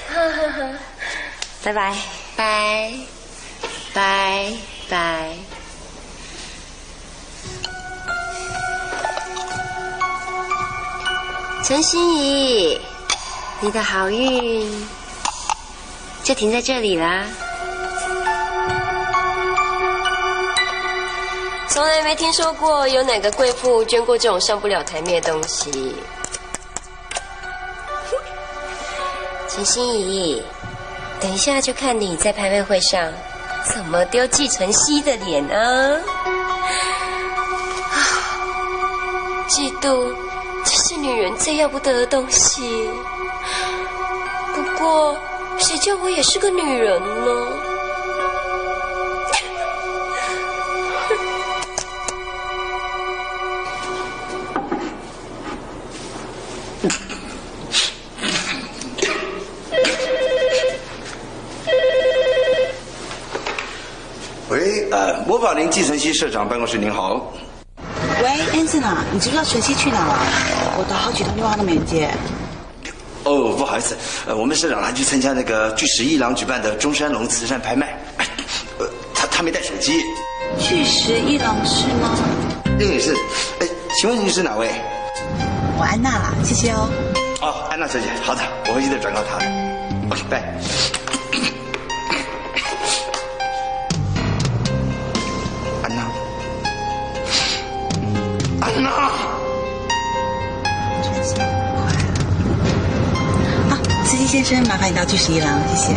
拜拜拜拜拜。陈心怡，你的好运就停在这里啦。从来没听说过有哪个贵妇捐过这种上不了台面的东西。陈心怡，等一下就看你在拍卖会上怎么丢季晨曦的脸啊！啊，嫉妒，这是女人最要不得的东西。不过，谁叫我也是个女人呢？喂，呃，模仿林季晨曦社长办公室，您好。喂，Anson 啊，你知不知道晨曦去哪了？我打好几通电话都没人接。哦，不好意思，呃，我们社长他去参加那个巨石一郎举办的中山龙慈善拍卖，呃，他他没带手机。巨石一郎是吗？对，是。哎，请问您是哪位？我安娜啦，谢谢哦。哦，安娜小姐，好的，我会记得转告她的。OK，拜。先生，麻烦你到巨石一廊，谢谢。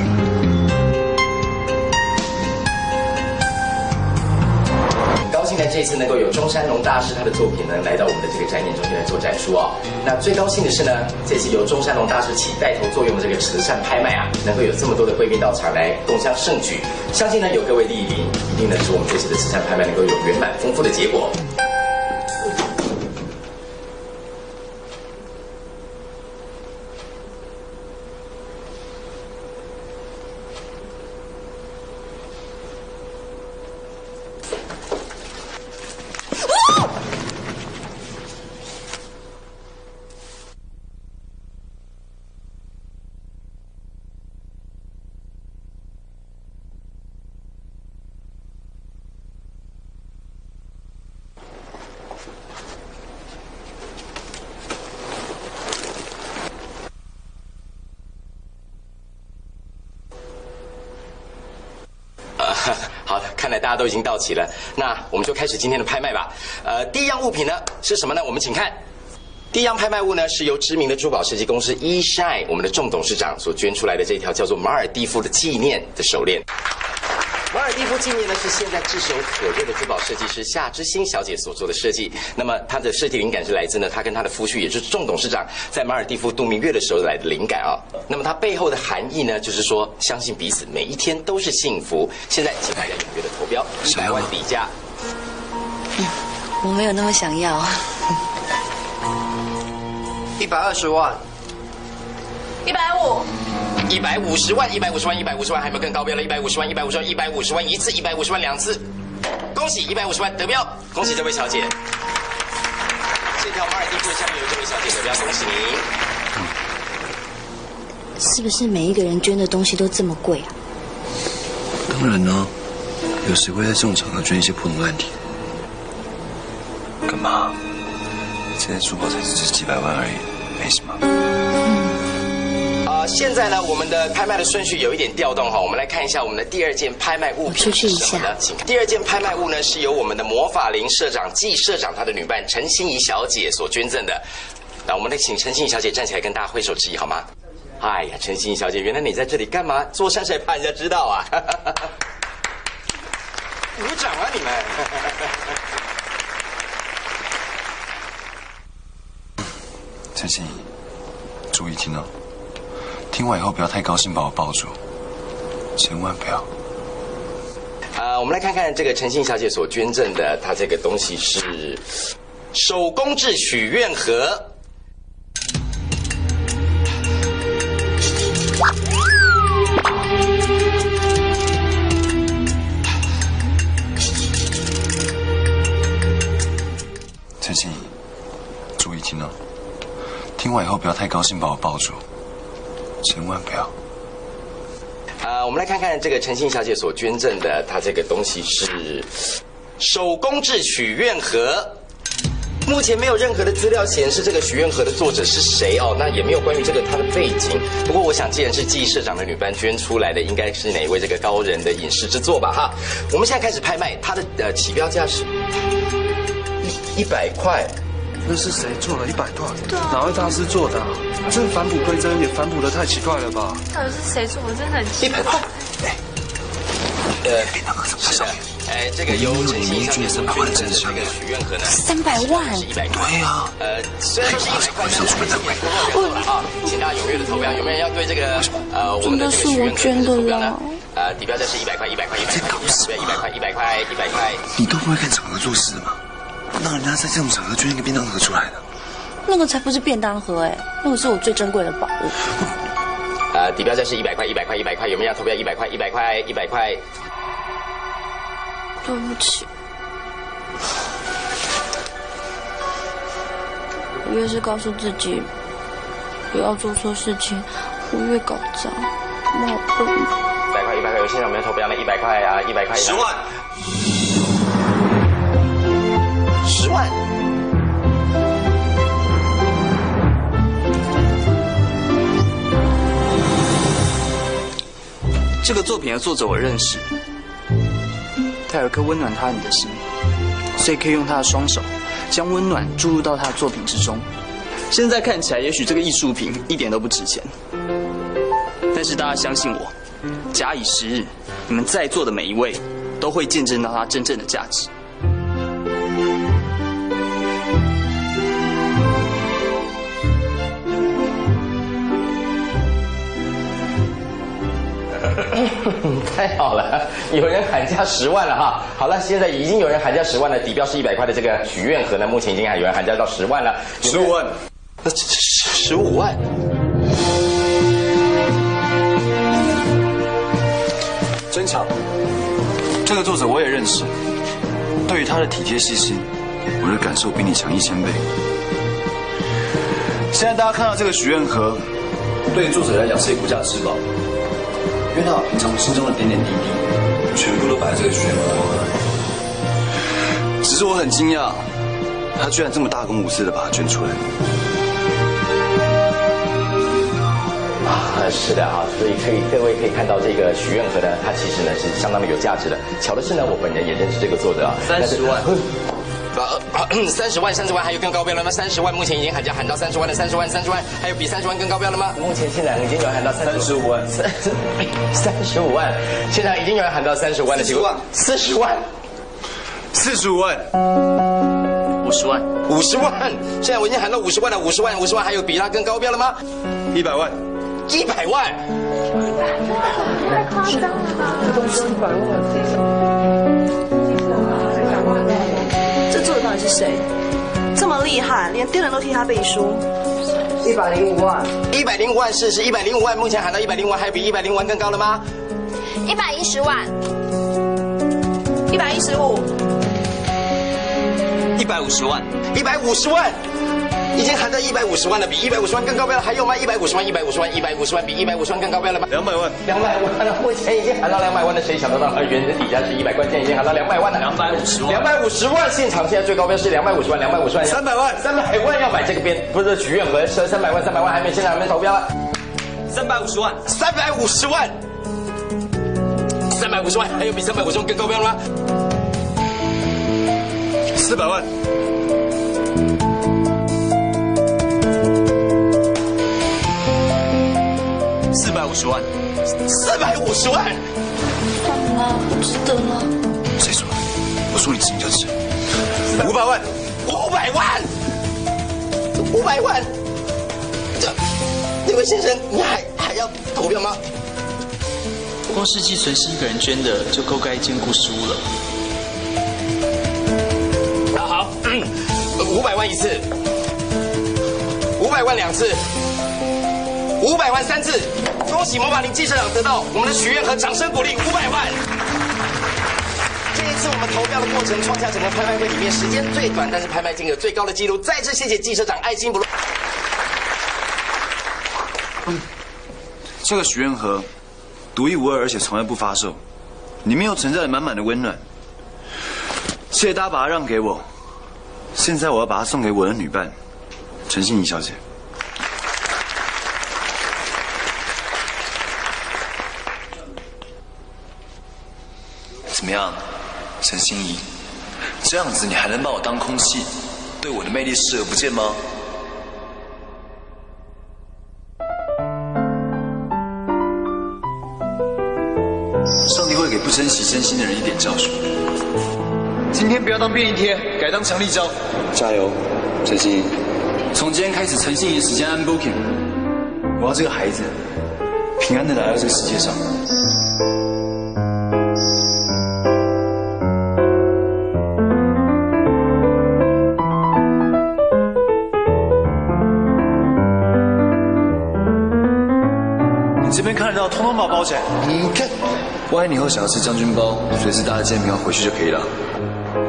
很高兴呢，这次能够有中山龙大师他的作品呢来到我们的这个展演中心来做展出哦。那最高兴的是呢，这次由中山龙大师起带头作用的这个慈善拍卖啊，能够有这么多的贵宾到场来共襄盛举，相信呢有各位莅临，一定呢使我们这次的慈善拍卖能够有圆满丰富的结果。呃，好的，看来大家都已经到齐了，那我们就开始今天的拍卖吧。呃，第一样物品呢是什么呢？我们请看，第一样拍卖物呢是由知名的珠宝设计公司 E Shine 我们的仲董事长所捐出来的这条叫做马尔蒂夫的纪念的手链。马尔蒂夫纪念呢是现在炙手可热的珠宝设计师夏之星小姐所做的设计。那么她的设计灵感是来自呢她跟她的夫婿，也就是仲董事长在马尔蒂夫度蜜月的时候来的灵感啊。那么它背后的含义呢，就是说相信彼此每一天都是幸福。现在请大家踊跃的投标，一百万底价。我没有那么想要。一百二十万，一百五，一百五十万，一百五十万，一百五十万，还有没有更高标了？一百五十万，一百五十万，一百五十万一次，一百五十万两次，恭喜一百五十万得标，恭喜这位小姐。这条马尔蒂夫下面有这位小姐得标，恭喜您。是不是每一个人捐的东西都这么贵啊？当然呢，有谁会在这种场合捐一些破铜烂铁？干嘛？这些珠宝才值几百万而已，没什么。啊、现在呢，我们的拍卖的顺序有一点调动哈，我们来看一下我们的第二件拍卖物品是什么呢？请看，第二件拍卖物呢是由我们的魔法林社长季社长他的女伴陈心怡小姐所捐赠的。那我们来请陈心怡小姐站起来跟大家挥手致意好吗？哎呀，陈心怡小姐，原来你在这里干嘛？做善事还怕人家知道啊？鼓掌啊你们！陈心怡，注意听哦，听完以后不要太高兴把我抱住，千万不要。啊，我们来看看这个陈信小姐所捐赠的，她这个东西是手工制许愿盒。陈心怡，注意听哦，听完以后不要太高兴把我抱住，千万不要。啊，我们来看看这个陈信小姐所捐赠的，她这个东西是手工制许愿盒。目前没有任何的资料显示这个许愿盒的作者是谁哦，那也没有关于这个它的背景。不过我想，既然是季社长的女伴捐出来的，应该是哪一位这个高人的影视之作吧？哈，我们现在开始拍卖，它的呃起标价是一一百块。那是谁做了一百段？哪位大师做的、啊？这返璞归真也返璞的太奇怪了吧？到底是谁做的？真的很奇一百块。呃，是的，哎，这个由陈信小姐所捐赠的这个许愿盒呢，三百万，一百块。对呀，呃，虽然说是一百块，但是也够了啊！请大家踊跃的投票，有没有人要对这个呃我们的这个许愿盒投标呢？呃，底标价是一百块，一百块，一百块，对，一百块，一百块，一百块。你都不会看场合做事吗？让人家在这种场合捐一个便当盒出来的，那个才不是便当盒哎，那个是我最珍贵的宝物。呃，底标价是一百块，一百块，一百块，有没有要投标？一百块，一百块，一百块。对不起，我越是告诉自己不要做错事情，我越搞砸。我好笨。一百块，一百块，有现场有没有投标呢？一百块啊，一百块。十万。十万。这个作品的作者我认识，他有一颗温暖他人的心，所以可以用他的双手将温暖注入到他的作品之中。现在看起来，也许这个艺术品一点都不值钱，但是大家相信我，假以时日，你们在座的每一位都会见证到它真正的价值。太好了，有人喊价十万了哈。好了，现在已经有人喊价十万了，底标是一百块的这个许愿盒呢，目前已经有人喊价到十万了，十五万，那十五万。真巧，这个作者我也认识，对于他的体贴细心，我的感受比你强一千倍。现在大家看到这个许愿盒，对于作者来讲是一无价之宝。因为他平常心中的点点滴滴，全部都摆在这个许愿盒。只是我很惊讶，他居然这么大公无私的把它捐出来。啊，是的啊，所以可以各位可以看到这个许愿盒呢，它其实呢是相当的有价值的。巧的是呢，我本人也认识这个作者啊，三十万。三十万，三十万，还有更高标了吗？三十万，目前已经喊价喊到三十万了。三十万，三十万，还有比三十万更高标了吗？目前现在已经有人喊到三十五万，三三十五万，现在已经有人喊到三十五万的情况，四十万，四十五万，五十万，五十万，现在我已经喊到五十万了，五十万，五十万，还有比他更高标了吗？一百万，一百万，太夸张了吧？这都是一百万，谁？这么厉害，连店人都替他背书。一百零五万，一百零五万是是一百零五万，目前喊到一百零五万，还有比一百零五万更高的吗？一百一十万，一百一十五，一百五十万，一百五十万，已经喊到一百五十万了，比一百五十万更高标了，还有吗？一百五十万，一百五十万，一百五十万，比一百五十万更高标了吗？两百万，两百万了，目前已经喊到两百万了，谁想得到？它原的底价是一百块钱，已经喊到两百万了，两百五十万，两百五十万，现场现在最高标是两百五十万，两百五十万，三百万，三百万要买这个边，不是许愿盒，是三百万，三百万还没，现在还没投标啊，三百五十万，三百五十万，三百五十万，还有比三百五十万更高标了吗？四百万，百五十万，四百五十万，算了，不值得了。谁说的？我说你值你就值。五百万，五百万，五百万，这那位先生，你还还要投票吗？光是季存是一个人捐的，就够盖一间故事屋了。那好，五百万一次，五百万两次，五百万三次，恭喜魔法林季社长得到我们的许愿和掌声鼓励五百万。这一次我们投标的过程创下整个拍卖会里面时间最短，但是拍卖金额最高的记录。再次谢谢季社长爱心不落。这个许愿盒独一无二，而且从来不发售，里面又存在着满满的温暖。谢谢大家把它让给我，现在我要把它送给我的女伴陈心怡小姐。么样，陈心怡？这样子你还能把我当空气，对我的魅力视而不见吗？上帝会给不珍惜真心的人一点教训。今天不要当便利贴，改当强力胶。加油，陈心怡！从今天开始，陈心怡时间按 booking。我要这个孩子平安的来到这个世界上。你这边看得到，通通把我包起来。你看，万一你以后想要吃将军包，随时带着煎饼回去就可以了。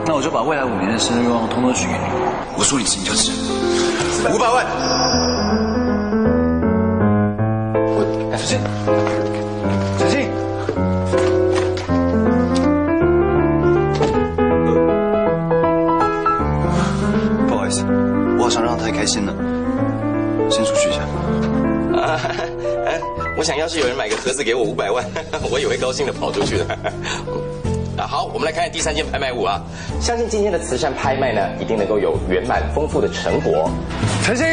那我就把未来五年的生日愿望通通许给你。我说你吃你就吃，五百万。我小心，小心。不好意思，我好像让他太开心了，先出去一下。我想要是有人买个盒子给我五百万，我也会高兴的跑出去的。啊，好，我们来看看第三件拍卖物啊。相信今天的慈善拍卖呢，一定能够有圆满丰富的成果。陈信，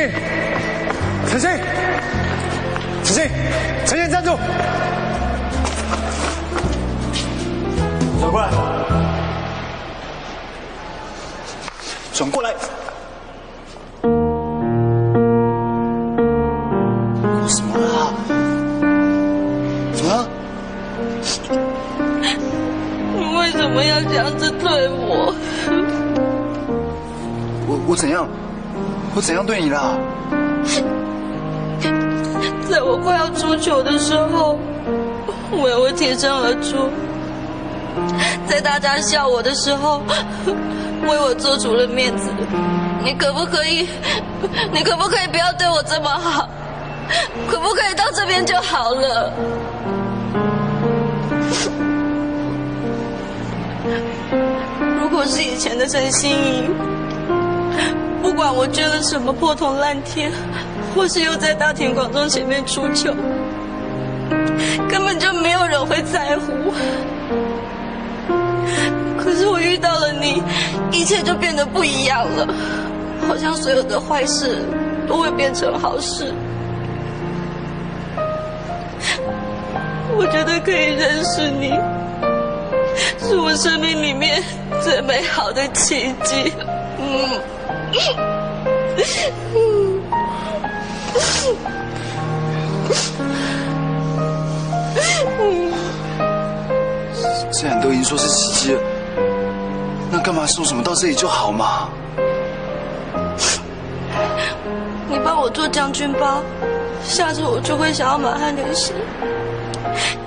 陈信，陈信，陈信站住！转过来，转过来。在我快要出糗的时候，我也会挺身而出；在大家笑我的时候，为我做足了面子。你可不可以？你可不可以不要对我这么好？可不可以到这边就好了？如果是以前的陈心怡，不管我捐了什么破铜烂铁，或是又在大庭广众前面出糗，根本就没有人会在乎。可是我遇到了你，一切就变得不一样了，好像所有的坏事都会变成好事。我觉得可以认识你，是我生命里面最美好的奇迹。嗯。既然都已经说是奇迹了，那干嘛送什么到这里就好嘛？你帮我做将军包，下次我就会想要满汉流行。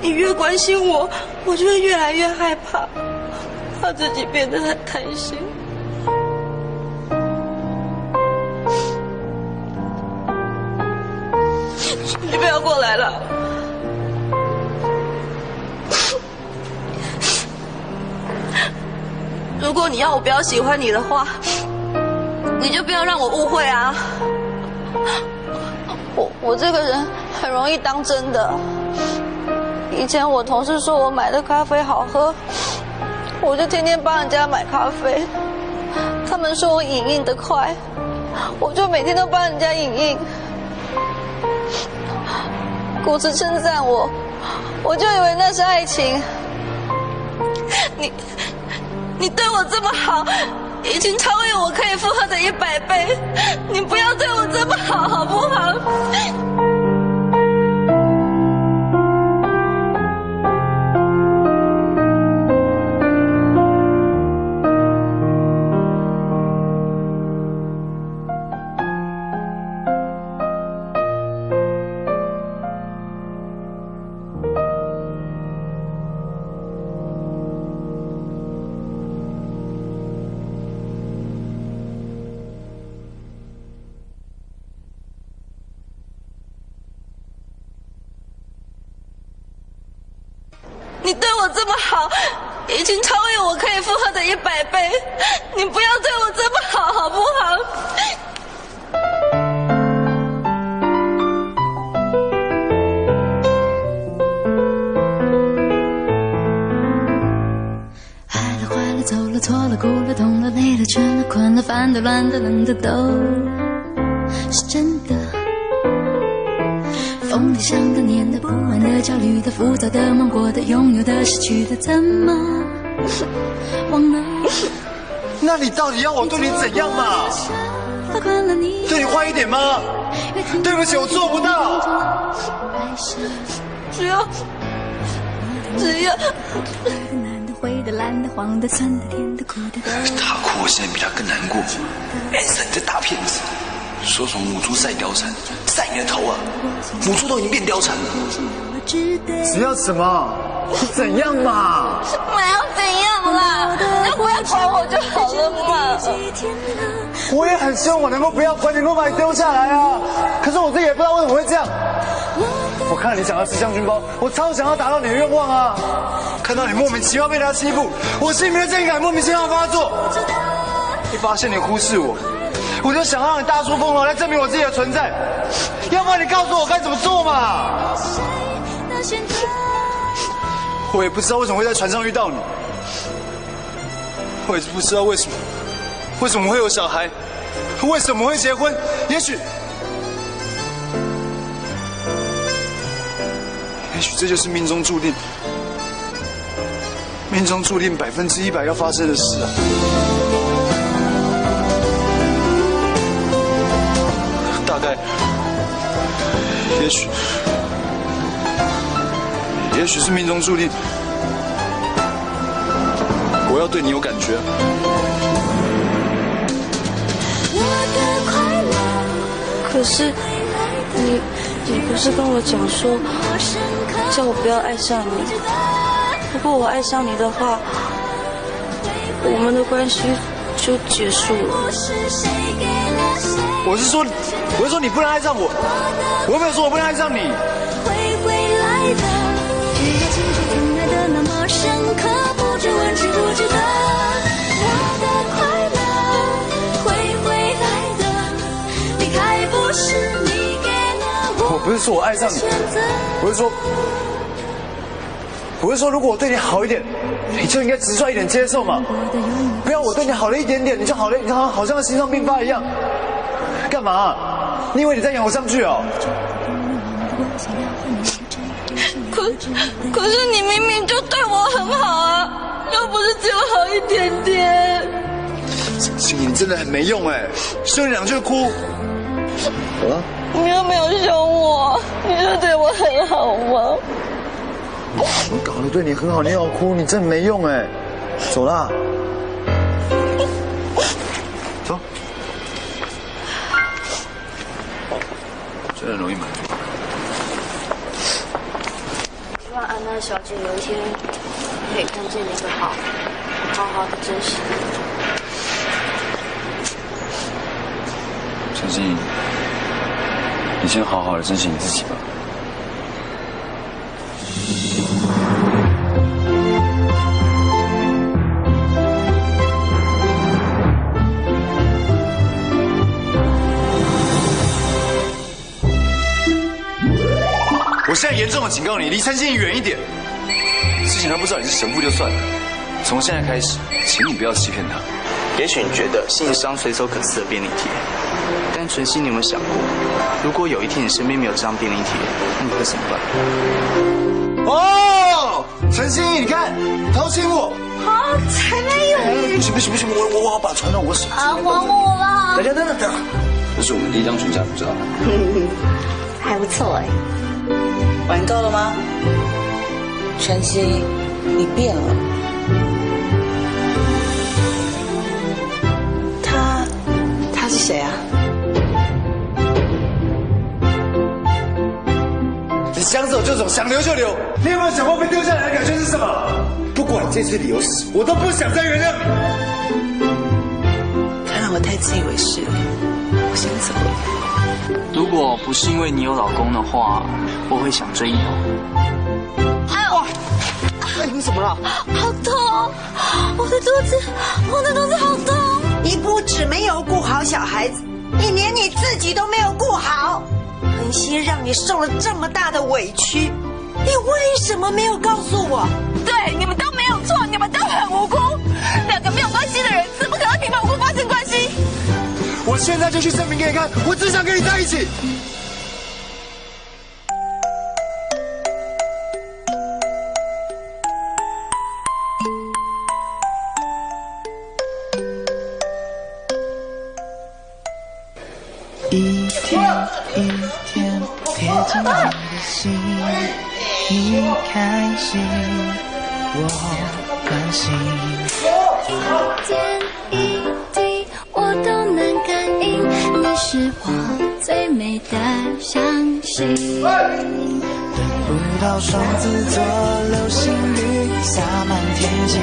你越关心我，我就会越来越害怕，怕自己变得很贪心。过来了。如果你要我不要喜欢你的话，你就不要让我误会啊。我我这个人很容易当真的。以前我同事说我买的咖啡好喝，我就天天帮人家买咖啡。他们说我影印的快，我就每天都帮人家影印。鼓子称赞我，我就以为那是爱情。你，你对我这么好，已经超越我可以负荷的一百倍。你不要对我这么好，好不好？有的怎么忘了？那你到底要我对你怎样嘛？对你坏一点吗？对不起，我做不到。只要只要难的灰的蓝的黄的酸的甜的苦的他哭，我现在比他更难过。哎，你这大骗子！说什么母猪赛貂蝉，赛你的头啊！母猪都已经变貂蝉了。只要什么？怎样嘛？我要怎样啦？那不要管我就好了嘛。我也很希望我能够不要管，能够把你丢下来啊！可是我自己也不知道为什么会这样。我看到你想要吃将军包，我超想要达到你的愿望啊！看到你莫名其妙被他欺负，我心里面的正义感莫名其妙发作。一发现你忽视我，我就想让你大出风头来证明我自己的存在。要不然你告诉我该怎么做嘛？我也不知道为什么会在船上遇到你，我也不知道为什么，为什么会有小孩，为什么会结婚？也许，也许这就是命中注定，命中注定百分之一百要发生的事啊！大概，也许，也许是命中注定。我要对你有感觉。可是，你你不是跟我讲说，叫我不要爱上你？如果我爱上你的话，我们的关系就结束了。我是说，我是说你不能爱上我，我没有说我不能爱上你。我不是说我爱上你，我是说，我是说，如果我对你好一点，你就应该直率一点接受嘛。不要我对你好了一点点，你就好了，你好像好像心脏病发一样。干嘛？你以为你在演偶像剧哦？可可是你明明就对我很好啊，又不是只有好一点点。心怡，你真的很没用哎，说你两句就哭。啊？你又没有凶我，你就对我很好吗？我搞得对你很好，你要哭，你真没用哎。走啦，走。真的容易满足。小姐有一天可以看见你的好，好好的珍惜。陈静。你先好好的珍惜你自己吧。严重的警告你，离陈心怡远一点。之前他不知道你是神父就算了，从现在开始，请你不要欺骗他。也许你觉得信一张随手可撕的便利贴，但纯心，你有没有想过，如果有一天你身边没有这张便利贴，那你会怎么办？哦，陈心怡，你看，他要亲我。好，才没有。不行不行不行，我我我要把传到我手。啊，还我了。等下等等等，这是我们第一张全家福照。还不错哎。玩够了吗？晨曦，你变了。他，他是谁啊？你想走就走，想留就留。你有没有想过被丢下来的感觉是什么？不管这次理由是什么，我都不想再原谅你。他让我太自以为是了，我先走了。如果不是因为你有老公的话，我会想追你哦。哎呦！哎，你怎么了？好痛！我的肚子，我的肚子好痛！你不止没有顾好小孩子，你连你自己都没有顾好。恒熙让你受了这么大的委屈，你为什么没有告诉我？对，你们都没有错，你们都很无辜。两个没有关系的人，怎么可能平白无故发生关现在就去证明给你看，我只想跟你在一起。一天一天贴近你的心，你开心，我关心。一点的相信。等不到双子座流星雨洒满天际，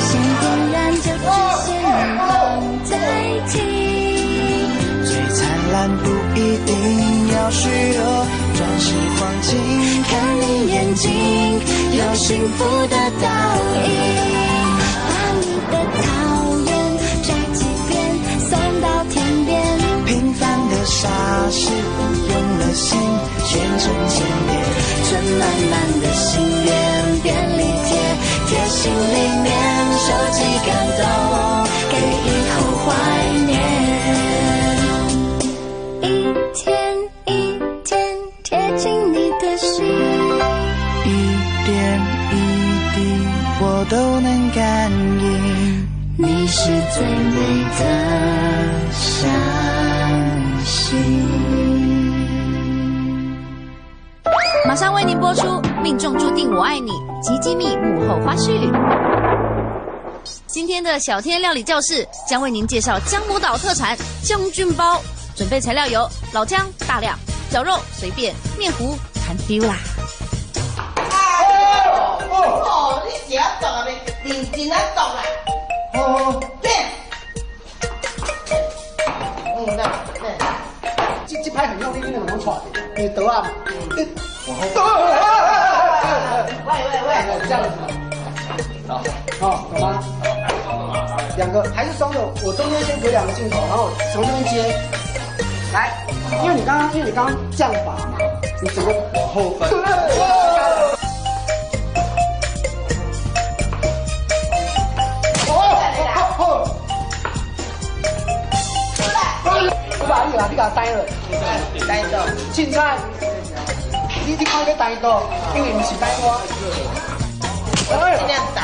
心点燃就只限你放在一起。最灿烂不一定要虚弱，转世黄金，看你眼睛有幸福的倒影。把你的草原摘几片送到天边，平凡的傻事心全程见面存满满的心愿便利贴贴心里面收集感动给以后怀念一天一天贴近你的心一点一滴我都能感应。你是最美的。为您播出《命中注定我爱你》及机密幕后花絮。今天的小天料理教室将为您介绍江母岛特产将军包，准备材料有老姜大量，绞肉随便，面糊含丢啦。哦，你是要懂啊？你真啊懂啦？哦，变。嗯，对一。拍很用力，你能不能喘？你得啊？你往后。喂喂喂，这样子。好，好，懂吗？两个还是双手，我中间先隔两个镜头，然后从这边接。来，因为你刚刚，因为你刚刚降法嘛，你整个往后翻。你把你把你给它呆了，呆到。凊彩，你你看个呆到，因为不是呆我。尽量打。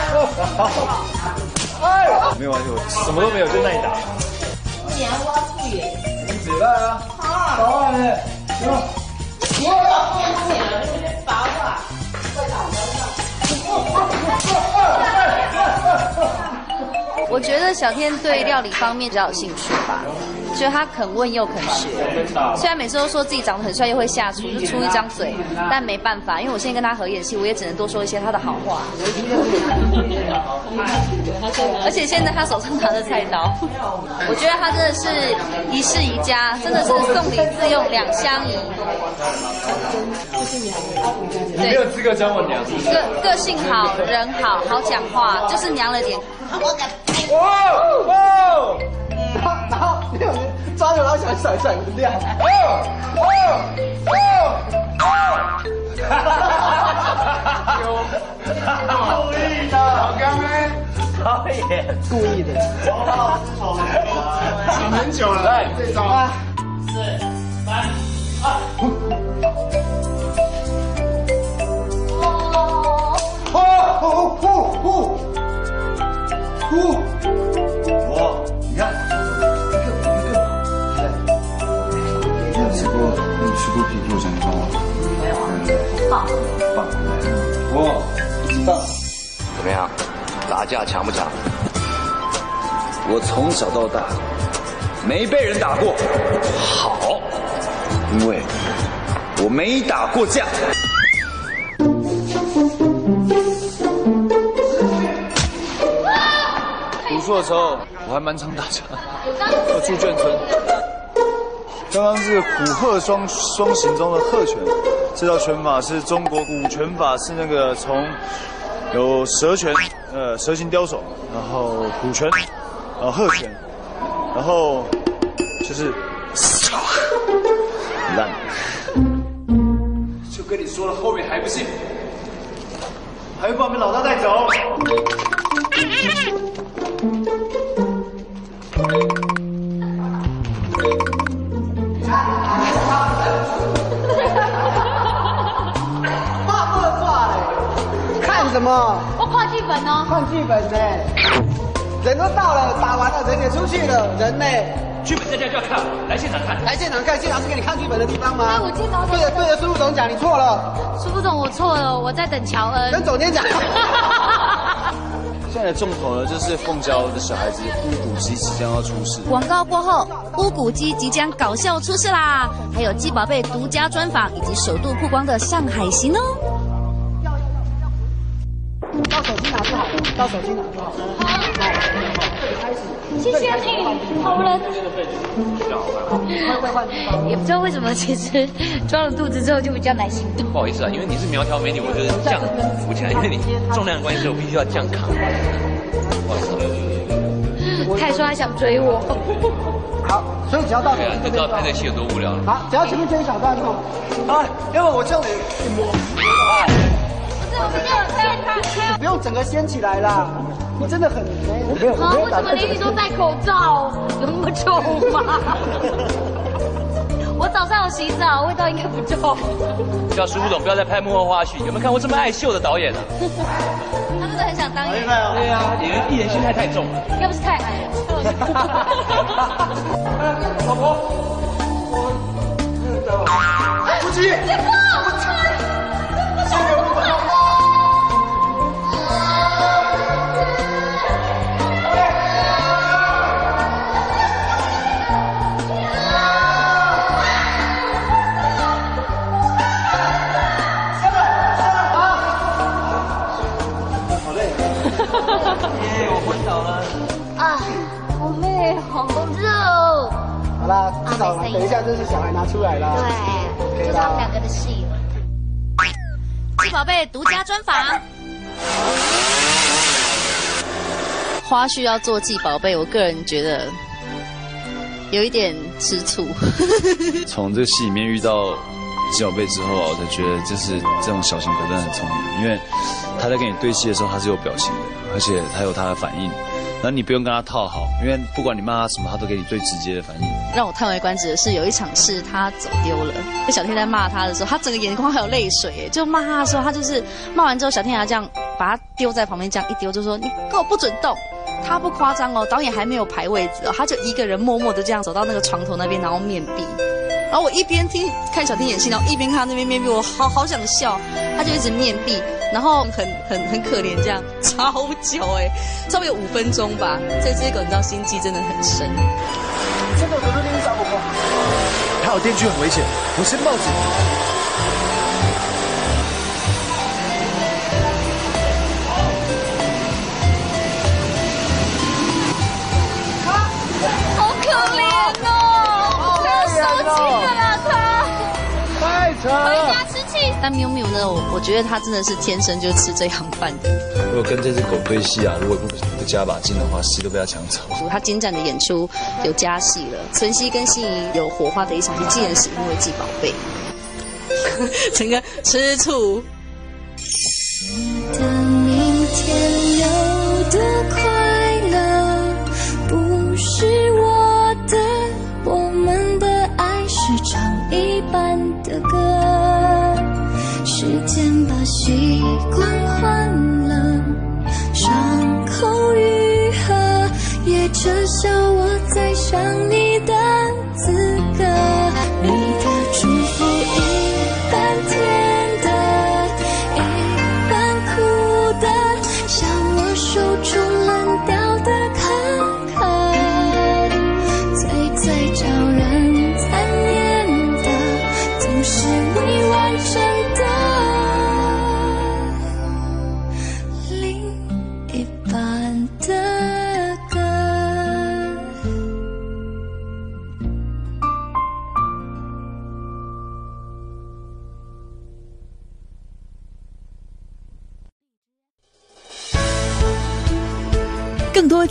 哎，没有关系，我什么都没有，就耐打。你还挖苦耶？你起来啊！好啊，你。你要要变钱了，你别拔吧。快打，我觉得小天对料理方面比较有兴趣吧，就是他肯问又肯学。虽然每次都说自己长得很帅又会下厨，就出一张嘴，但没办法，因为我现在跟他合演戏，我也只能多说一些他的好话。而且现在他手上拿着菜刀，我觉得他真的是一世一家，真的是送礼自用两相宜。你没有资格讲我娘。个个性好，人好，好讲话，就是娘了点。哇哇！然后没有抓着，然后想甩甩不掉。哦哦哦哦！哈哈哈哈有故意的，老刚呢？导演故意的。想很久了，来这招。四三二。哦哦哦哦！呼，我，你吃过皮皮香蕉吗？没有啊。棒，棒，我棒。怎么样？打架强不强？我从小到大没被人打过，好，因为我没打过架。读书的时候我还蛮常打架，我住眷村。刚刚是虎鹤双双形中的鹤拳，这套拳法是中国古拳法，是那个从有蛇拳，呃，蛇形刁手，然后虎拳，呃鹤拳，然后就是烂。就跟你说了，后面还不信？还会把我们老大带走？么？我看剧本哦。看剧本呢？人都到了，打完了，人也出去了，人呢？剧本在家就要看，来现场看。来现场看，现场是给你看剧本的地方吗？哎，我见到对着对着苏副总讲，你错了。苏副总，我错了，我在等乔恩。跟总监讲。现在的重头呢，就是凤娇的小孩子乌骨鸡即将要出世。广告过后，乌骨鸡即将搞笑出世啦！还有鸡宝贝独家专访以及首度曝光的上海行哦。到手机拿就好。谢谢你，好人。也不知道为什么，其实装了肚子之后就比较难行动。不好意思啊，因为你是苗条美女，我就是这样扶起来，因为你重量的关系，我必须要这样扛。不好意思。他还说他想追我。好，所以只要到对啊，你知道拍这戏有多无聊了。好，只要前面这一小段就好。啊，要不我叫你摸。你不用整个掀起来啦，你真的很没，我没有，我没有为什么连你都戴口罩？有那么臭吗？我早上有洗澡，味道应该不重。叫苏总不要再拍幕后花絮，有没有看过这么爱秀的导演啊？他真的很想当演员。对啊，演员艺人心态太重了。要不是太矮了。老婆，我 夫妻，姐夫，等一下就是小孩拿出来了。对，就是他们两个的戏了。季宝贝独家专访。花絮要做季宝贝，我个人觉得有一点吃醋。从这个戏里面遇到季宝贝之后啊，我才觉得就是这种小型狗真的很聪明，因为他在跟你对戏的时候，他是有表情的，而且他有他的反应，那你不用跟他套好，因为不管你骂他什么，他都给你最直接的反应。让我叹为观止的是，有一场是他走丢了。小天在骂他的时候，他整个眼眶还有泪水，就骂他的时候，他就是骂完之后，小天还这样把他丢在旁边，这样一丢，就说你给我不准动。他不夸张哦，导演还没有排位置，他就一个人默默的这样走到那个床头那边，然后面壁。然后我一边听看小天演戏，然后一边看他那边面壁，我好好想笑。他就一直面壁，然后很很很可怜，这样超久哎，差不多有五分钟吧。这狗你知道心机真的很深。这个可是你找我还有电锯很危险，我先报警。好可怜哦，我要受气了但喵喵呢，我我觉得它真的是天生就吃这行饭的。如果跟这只狗对戏啊，如果不不加把劲的话，戏都被它抢走。他精湛的演出有加戏了，晨曦跟心仪有火花的一场戏，竟然是因为季宝贝，陈哥吃醋。的明天有想你